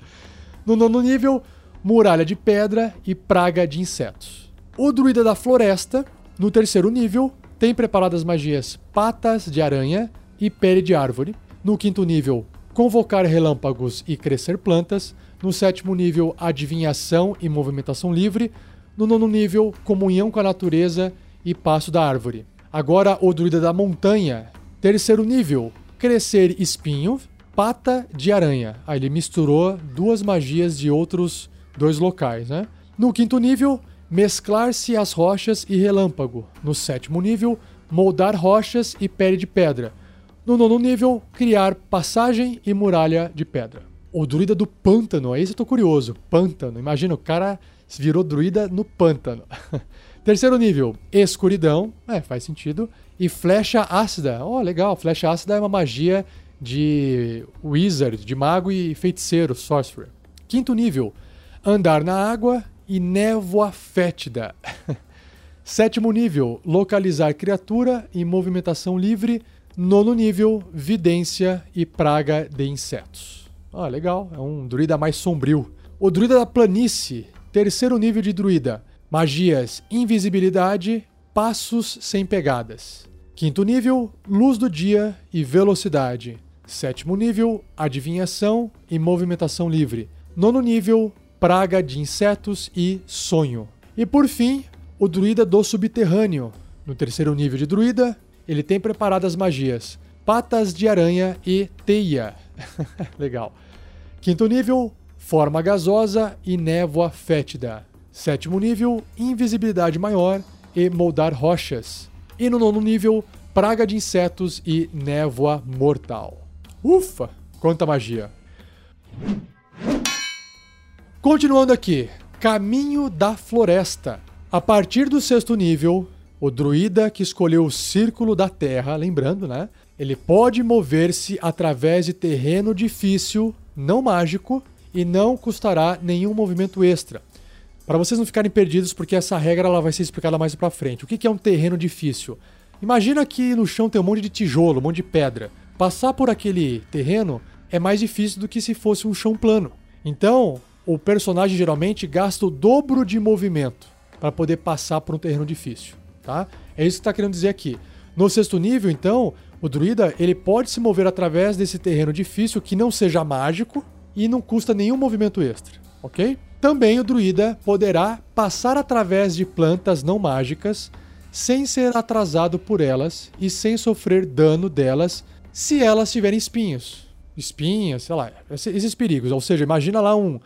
[SPEAKER 1] No nono nível, muralha de pedra e praga de insetos. O druida da floresta, no terceiro nível, tem preparadas magias patas de aranha e pele de árvore. No quinto nível, convocar relâmpagos e crescer plantas. No sétimo nível, adivinhação e movimentação livre. No nono nível, comunhão com a natureza e passo da árvore. Agora, o druida da montanha. Terceiro nível, crescer espinho, pata de aranha. Aí ele misturou duas magias de outros dois locais, né? No quinto nível, mesclar-se as rochas e relâmpago. No sétimo nível, moldar rochas e pele de pedra. No nono nível, criar passagem e muralha de pedra. O druida do pântano, aí eu tô curioso. Pântano, imagina o cara se virou druida no pântano. Terceiro nível, escuridão. É, faz sentido. E flecha ácida. Oh, legal. Flecha ácida é uma magia de wizard, de mago e feiticeiro, sorcerer. Quinto nível, andar na água e névoa fétida. Sétimo nível, localizar criatura e movimentação livre. Nono nível, vidência e praga de insetos. Ah, legal. É um druida mais sombrio. O druida da planície Terceiro nível de druida: magias invisibilidade, passos sem pegadas. Quinto nível: luz do dia e velocidade. Sétimo nível: adivinhação e movimentação livre. Nono nível: praga de insetos e sonho. E por fim, o druida do subterrâneo. No terceiro nível de druida, ele tem preparadas magias patas de aranha e teia. Legal. Quinto nível, forma gasosa e névoa fétida. Sétimo nível, invisibilidade maior e moldar rochas. E no nono nível, praga de insetos e névoa mortal. Ufa! Quanta magia! Continuando aqui, Caminho da Floresta. A partir do sexto nível, o druida que escolheu o Círculo da Terra, lembrando, né? Ele pode mover-se através de terreno difícil, não mágico, e não custará nenhum movimento extra. Para vocês não ficarem perdidos, porque essa regra ela vai ser explicada mais para frente. O que é um terreno difícil? Imagina que no chão tem um monte de tijolo, um monte de pedra. Passar por aquele terreno é mais difícil do que se fosse um chão plano. Então, o personagem geralmente gasta o dobro de movimento para poder passar por um terreno difícil, tá? É isso que está querendo dizer aqui. No sexto nível, então, o druida ele pode se mover através desse terreno difícil que não seja mágico, e não custa nenhum movimento extra, ok? Também o druida poderá passar através de plantas não mágicas sem ser atrasado por elas e sem sofrer dano delas se elas tiverem espinhos. espinhas, sei lá, esses perigos. Ou seja, imagina lá um,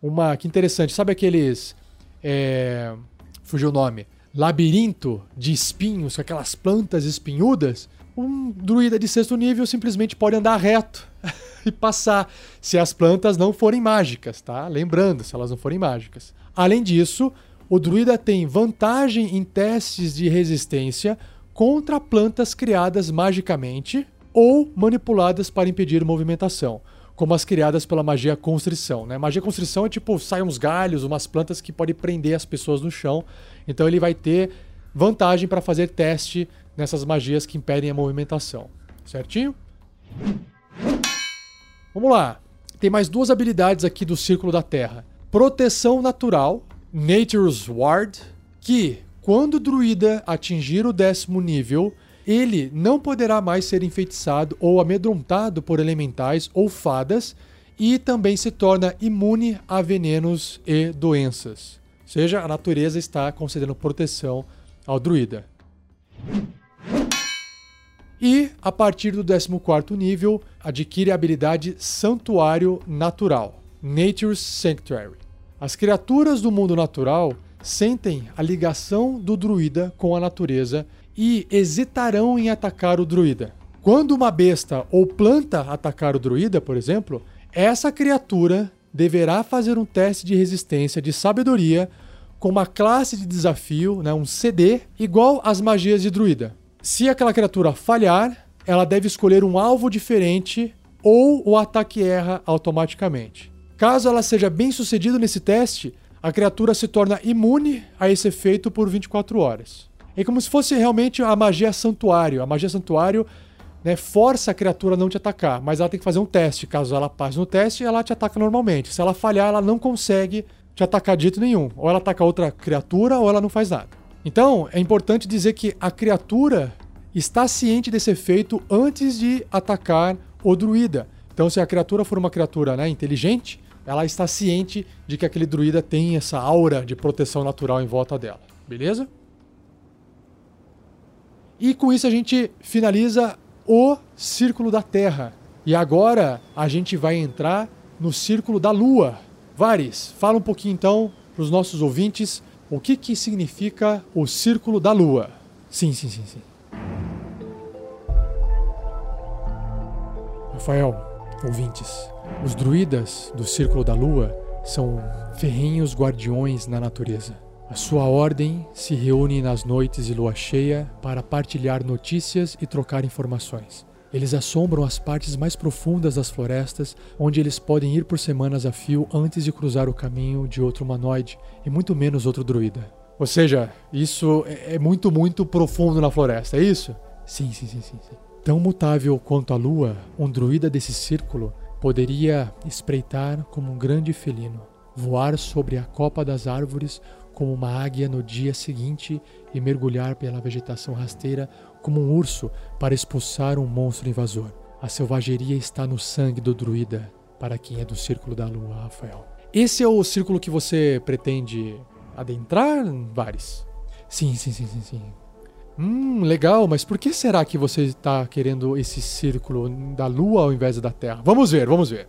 [SPEAKER 1] uma. Que interessante, sabe aqueles. É, fugiu o nome. Labirinto de espinhos, com aquelas plantas espinhudas. Um druida de sexto nível simplesmente pode andar reto e passar, se as plantas não forem mágicas, tá? Lembrando, se elas não forem mágicas. Além disso, o druida tem vantagem em testes de resistência contra plantas criadas magicamente ou manipuladas para impedir movimentação, como as criadas pela magia constrição. Né? Magia constrição é tipo, saem uns galhos, umas plantas que podem prender as pessoas no chão. Então ele vai ter vantagem para fazer teste nessas magias que impedem a movimentação. Certinho? Vamos lá. Tem mais duas habilidades aqui do Círculo da Terra. Proteção Natural, Nature's Ward, que quando o druida atingir o décimo nível, ele não poderá mais ser enfeitiçado ou amedrontado por elementais ou fadas e também se torna imune a venenos e doenças. Ou seja, a natureza está concedendo proteção ao druida. E, a partir do 14 nível, adquire a habilidade Santuário Natural, Nature's Sanctuary. As criaturas do mundo natural sentem a ligação do druida com a natureza e hesitarão em atacar o druida. Quando uma besta ou planta atacar o druida, por exemplo, essa criatura deverá fazer um teste de resistência de sabedoria com uma classe de desafio, né, um CD, igual às magias de druida. Se aquela criatura falhar, ela deve escolher um alvo diferente ou o ataque erra automaticamente. Caso ela seja bem sucedida nesse teste, a criatura se torna imune a esse efeito por 24 horas. É como se fosse realmente a magia santuário. A magia santuário né, força a criatura a não te atacar, mas ela tem que fazer um teste. Caso ela passe no teste, ela te ataca normalmente. Se ela falhar, ela não consegue te atacar de jeito nenhum. Ou ela ataca outra criatura, ou ela não faz nada. Então, é importante dizer que a criatura está ciente desse efeito antes de atacar o druida. Então, se a criatura for uma criatura né, inteligente, ela está ciente de que aquele druida tem essa aura de proteção natural em volta dela. Beleza? E com isso a gente finaliza o círculo da Terra. E agora a gente vai entrar no círculo da Lua. Vares, fala um pouquinho então para os nossos ouvintes o que, que significa o círculo da Lua. Sim, sim, sim, sim. Rafael, ouvintes, os druidas do círculo da Lua são ferrenhos guardiões na natureza. A sua ordem se reúne nas noites de lua cheia para partilhar notícias e trocar informações. Eles assombram as partes mais profundas das florestas, onde eles podem ir por semanas a fio antes de cruzar o caminho de outro humanoide e muito menos outro druida. Ou seja, isso é, é muito, muito profundo na floresta, é isso? Sim, sim, sim, sim. sim. Tão mutável quanto a lua, um druida desse círculo poderia espreitar como um grande felino, voar sobre a copa das árvores como uma águia no dia seguinte e mergulhar pela vegetação rasteira como um urso para expulsar um monstro invasor. A selvageria está no sangue do druida, para quem é do círculo da lua, Rafael. Esse é o círculo que você pretende adentrar, Vares? Sim, sim, sim, sim, sim. Hum, legal, mas por que será que você está querendo esse círculo da lua ao invés da terra? Vamos ver, vamos ver.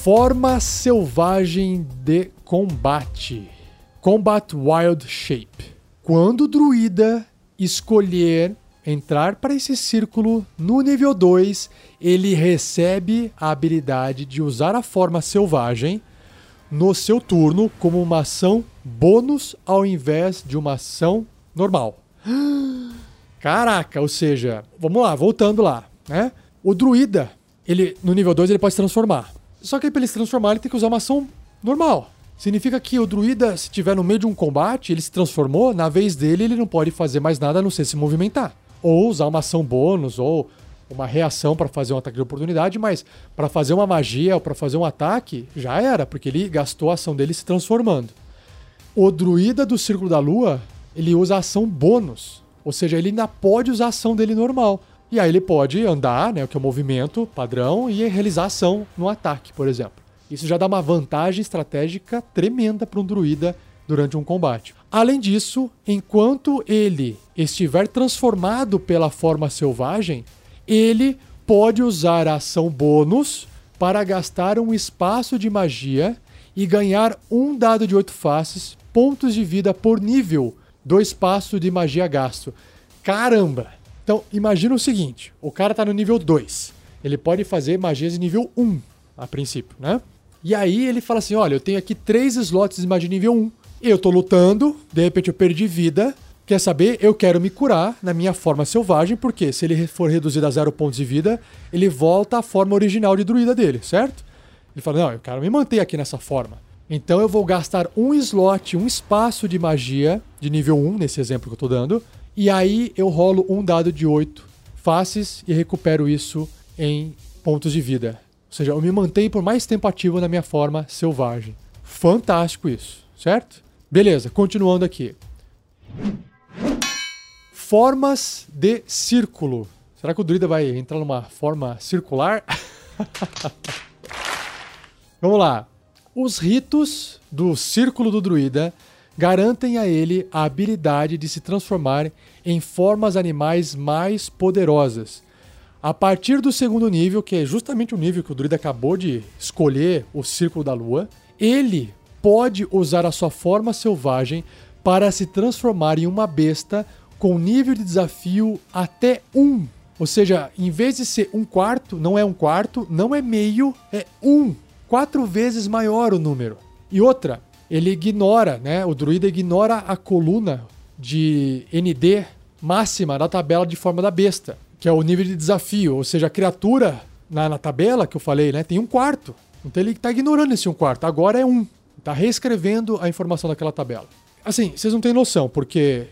[SPEAKER 1] Forma selvagem de combate. Combat Wild Shape. Quando o druida escolher entrar para esse círculo no nível 2, ele recebe a habilidade de usar a forma selvagem no seu turno como uma ação bônus ao invés de uma ação normal. Caraca, ou seja, vamos lá, voltando lá, né? O druida, ele no nível 2 ele pode se transformar. Só que para ele se transformar, ele tem que usar uma ação normal. Significa que o druida, se estiver no meio de um combate, ele se transformou, na vez dele, ele não pode fazer mais nada a não ser se movimentar. Ou usar uma ação bônus, ou uma reação para fazer um ataque de oportunidade, mas para fazer uma magia ou para fazer um ataque, já era, porque ele gastou a ação dele se transformando. O druida do Círculo da Lua, ele usa ação bônus. Ou seja, ele ainda pode usar a ação dele normal. E aí ele pode andar, né, que é o movimento padrão, e realizar ação no ataque, por exemplo. Isso já dá uma vantagem estratégica tremenda para um druida durante um combate. Além disso, enquanto ele estiver transformado pela forma selvagem, ele pode usar a ação bônus para gastar um espaço de magia e ganhar um dado de 8 faces, pontos de vida por nível do espaço de magia gasto. Caramba! Então, imagina o seguinte: o cara tá no nível 2. Ele pode fazer magias de nível 1, a princípio, né? E aí ele fala assim: olha, eu tenho aqui três slots de magia nível 1. Eu tô lutando, de repente eu perdi vida. Quer saber? Eu quero me curar na minha forma selvagem, porque se ele for reduzido a zero pontos de vida, ele volta à forma original de druida dele, certo? Ele fala: não, eu quero me manter aqui nessa forma. Então eu vou gastar um slot, um espaço de magia de nível 1, nesse exemplo que eu tô dando, e aí eu rolo um dado de 8 faces e recupero isso em pontos de vida. Ou seja, eu me mantenho por mais tempo ativo na minha forma selvagem. Fantástico isso, certo? Beleza, continuando aqui. Formas de círculo. Será que o druida vai entrar numa forma circular? Vamos lá. Os ritos do círculo do druida garantem a ele a habilidade de se transformar em formas animais mais poderosas. A partir do segundo nível, que é justamente o nível que o druida acabou de escolher, o Círculo da Lua, ele pode usar a sua forma selvagem para se transformar em uma besta com nível de desafio até um. Ou seja, em vez de ser um quarto, não é um quarto, não é meio, é um. Quatro vezes maior o número. E outra, ele ignora, né? O druida ignora a coluna de ND máxima da tabela de forma da besta, que é o nível de desafio, ou seja, a criatura na, na tabela que eu falei, né, tem um quarto. Então ele está ignorando esse um quarto. Agora é um. Está reescrevendo a informação daquela tabela. Assim, vocês não têm noção, porque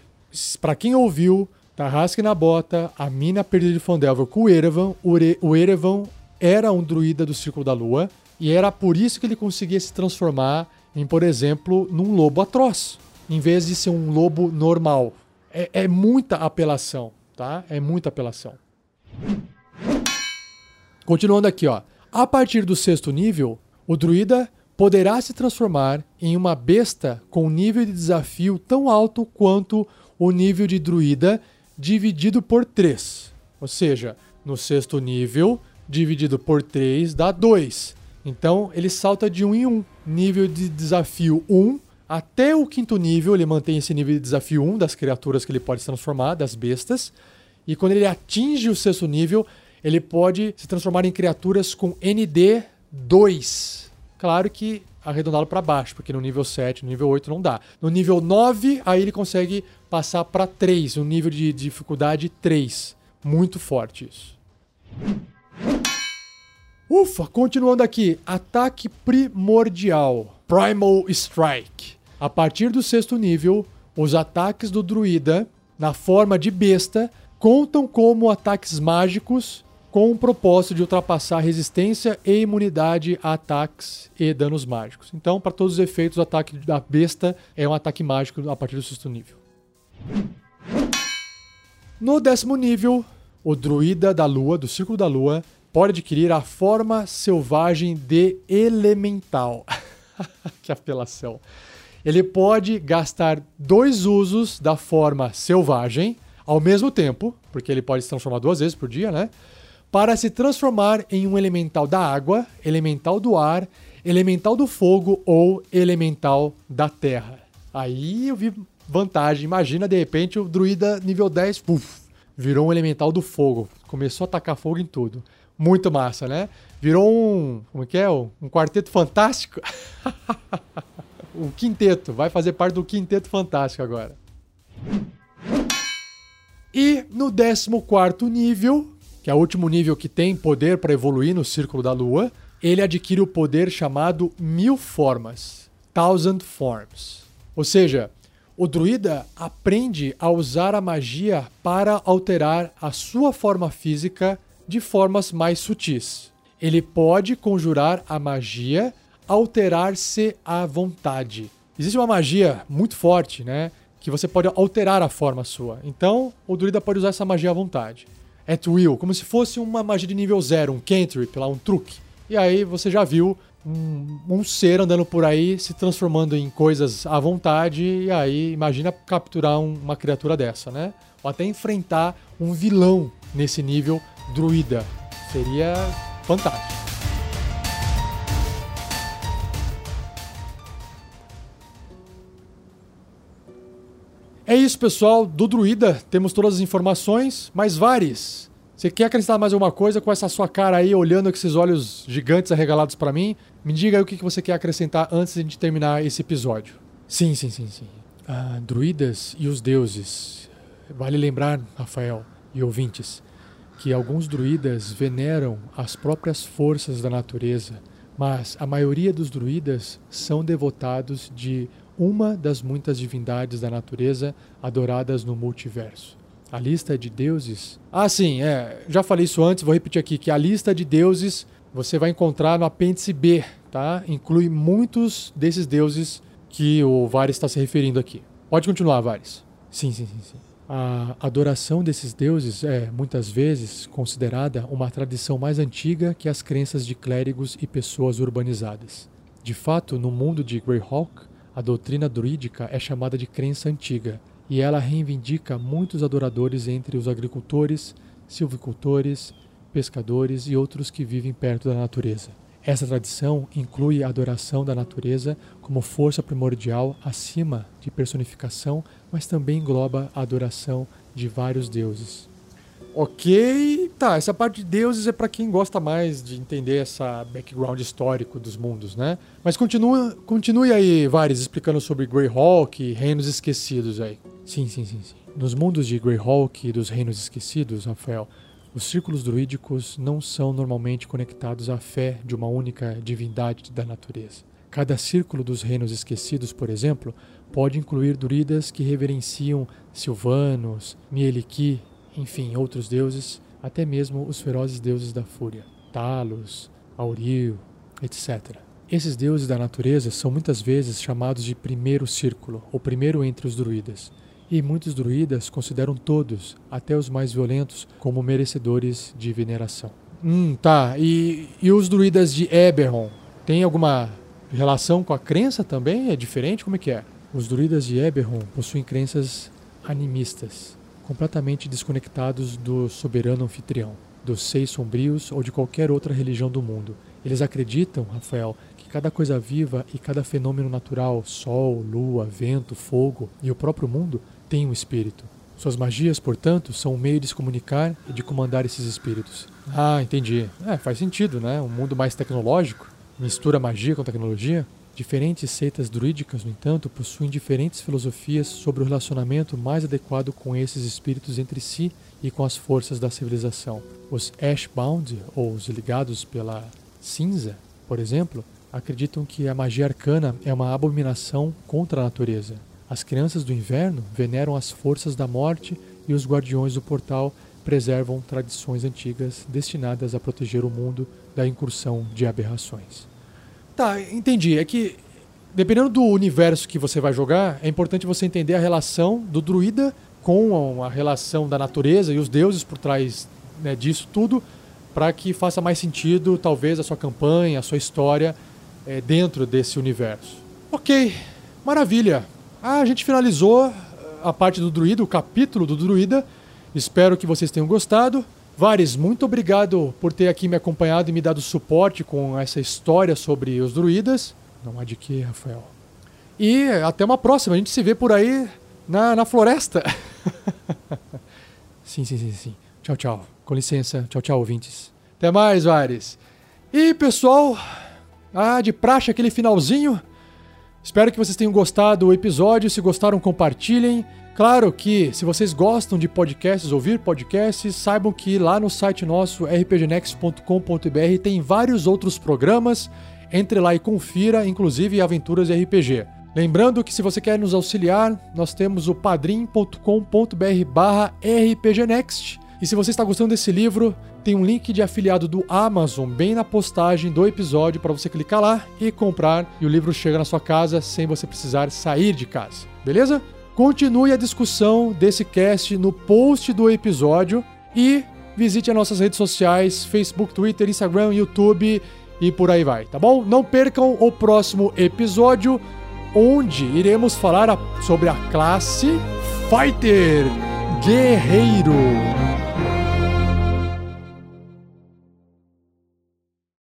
[SPEAKER 1] para quem ouviu Tarrasque na Bota, a mina perdida de Fondelver com o Erevan, o Erevan era um druida do Círculo da Lua, e era por isso que ele conseguia se transformar em, por exemplo, num lobo atroz, em vez de ser um lobo normal. É, é muita apelação, tá? É muita apelação. Continuando aqui, ó. A partir do sexto nível, o druida poderá se transformar em uma besta com nível de desafio tão alto quanto o nível de druida dividido por 3. Ou seja, no sexto nível, dividido por 3 dá 2. Então ele salta de 1 em 1. Nível de desafio 1 até o quinto nível, ele mantém esse nível de desafio 1 das criaturas que ele pode se transformar, das bestas. E quando ele atinge o sexto nível, ele pode se transformar em criaturas com ND 2. Claro que arredondado para baixo, porque no nível 7, no nível 8 não dá. No nível 9, aí ele consegue passar para 3, um nível de dificuldade 3. Muito forte isso. Ufa, continuando aqui. Ataque primordial. Primal Strike. A partir do sexto nível, os ataques do druida, na forma de besta, contam como ataques mágicos com o propósito de ultrapassar resistência e imunidade a ataques e danos mágicos. Então, para todos os efeitos, o ataque da besta é um ataque mágico a partir do sexto nível. No décimo nível, o druida da lua, do círculo da lua, pode adquirir a forma selvagem de elemental. que apelação. Ele pode gastar dois usos da forma selvagem ao mesmo tempo, porque ele pode se transformar duas vezes por dia, né? Para se transformar em um elemental da água, elemental do ar, elemental do fogo ou elemental da terra. Aí eu vi vantagem. Imagina de repente o druida nível 10, puf, virou um elemental do fogo. Começou a atacar fogo em tudo. Muito massa, né? Virou um. Como é que é? Um quarteto fantástico. o quinteto. Vai fazer parte do quinteto fantástico agora. E no 14 nível, que é o último nível que tem poder para evoluir no Círculo da Lua, ele adquire o poder chamado Mil Formas Thousand Forms. Ou seja, o druida aprende a usar a magia para alterar a sua forma física de formas mais sutis. Ele pode conjurar a magia, alterar-se à vontade. Existe uma magia muito forte, né? Que você pode alterar a forma sua. Então, o druida pode usar essa magia à vontade. At will, como se fosse uma magia de nível zero, um cantrip, lá, um truque. e aí você já viu um, um, ser andando por aí se transformando em coisas à vontade, e aí imagina capturar um, uma criatura dessa, né? Ou até enfrentar um vilão nesse nível druida. Seria fantástico. É isso, pessoal. Do Druida temos todas as informações, mas Vares, você quer acrescentar mais alguma coisa com essa sua cara aí, olhando com esses olhos gigantes arregalados para mim? Me diga aí o que você quer acrescentar antes de terminar esse episódio. Sim, sim, sim, sim. Ah, druidas e os deuses. Vale lembrar, Rafael e ouvintes, que alguns druidas veneram as próprias forças da natureza, mas a maioria dos druidas são devotados de uma das muitas divindades da natureza adoradas no multiverso. A lista de deuses. Ah, sim, é. Já falei isso antes, vou repetir aqui que a lista de deuses você vai encontrar no apêndice B, tá? Inclui muitos desses deuses que o Vares está se referindo aqui. Pode continuar, Vares. Sim, sim, sim, sim. A adoração desses deuses é, muitas vezes, considerada uma tradição mais antiga que as crenças de clérigos e pessoas urbanizadas. De fato, no mundo de Greyhawk, a doutrina druídica é chamada de crença antiga, e ela reivindica muitos adoradores entre os agricultores, silvicultores, pescadores e outros que vivem perto da natureza. Essa tradição inclui a adoração da natureza como força primordial acima de personificação, mas também engloba a adoração de vários deuses. Ok, tá. Essa parte de deuses é para quem gosta mais de entender essa background histórico dos mundos, né? Mas continua, continue aí, Vares, explicando sobre Greyhawk e Reinos Esquecidos aí. Sim, sim, sim, sim. Nos mundos de Greyhawk e dos Reinos Esquecidos, Rafael, os círculos druídicos não são normalmente conectados à fé de uma única divindade da natureza. Cada círculo dos Reinos Esquecidos, por exemplo, pode incluir druidas que reverenciam Silvanos, Mieliki enfim, outros deuses, até mesmo os ferozes deuses da fúria, Talos, Auril, etc. Esses deuses da natureza são muitas vezes chamados de primeiro círculo, ou primeiro entre os druidas, e muitos druidas consideram todos, até os mais violentos, como merecedores de veneração. Hum, tá. E, e os druidas de Eberron? Tem alguma relação com a crença também? É diferente? Como é que é? Os druidas de Eberron possuem crenças animistas, completamente desconectados do soberano anfitrião, dos seis sombrios ou de qualquer outra religião do mundo. Eles acreditam, Rafael, que cada coisa viva e cada fenômeno natural, sol, lua, vento, fogo e o próprio mundo, tem um espírito. Suas magias, portanto, são um meio de se comunicar e de comandar esses espíritos. Ah, entendi. É, faz sentido, né? Um mundo mais tecnológico mistura magia com tecnologia. Diferentes seitas druídicas, no entanto, possuem diferentes filosofias sobre o relacionamento mais adequado com esses espíritos entre si e com as forças da civilização. Os Ashbound, ou os ligados pela cinza, por exemplo, acreditam que a magia arcana é uma abominação contra a natureza. As crianças do inverno veneram as forças da morte e os guardiões do portal preservam tradições antigas destinadas a proteger o mundo da incursão de aberrações. Tá, entendi. É que dependendo do universo que você vai jogar, é importante você entender a relação do druida com a relação da natureza e os deuses por trás né, disso tudo, para que faça mais sentido, talvez, a sua campanha, a sua história é, dentro desse universo. Ok, maravilha. Ah, a gente finalizou a parte do druida, o capítulo do druida. Espero que vocês tenham gostado. Vares, muito obrigado por ter aqui me acompanhado e me dado suporte com essa história sobre os druidas. Não há de que, Rafael. E até uma próxima. A gente se vê por aí na, na floresta. sim, sim, sim, sim. Tchau, tchau. Com licença. Tchau, tchau, ouvintes. Até mais, Vares. E, pessoal, ah, de praxe aquele finalzinho. Espero que vocês tenham gostado do episódio. Se gostaram, compartilhem. Claro que, se vocês gostam de podcasts, ouvir podcasts, saibam que lá no site nosso, rpgnext.com.br, tem vários outros programas. Entre lá e confira, inclusive aventuras RPG. Lembrando que se você quer nos auxiliar, nós temos o padrim.com.br barra rpgnext. E se você está gostando desse livro, tem um link de afiliado do Amazon bem na postagem do episódio para você clicar lá e comprar e o livro chega na sua casa sem você precisar sair de casa. Beleza? Continue a discussão desse cast no post do episódio e visite as nossas redes sociais: Facebook, Twitter, Instagram, YouTube e por aí vai, tá bom? Não percam o próximo episódio, onde iremos falar sobre a classe Fighter Guerreiro.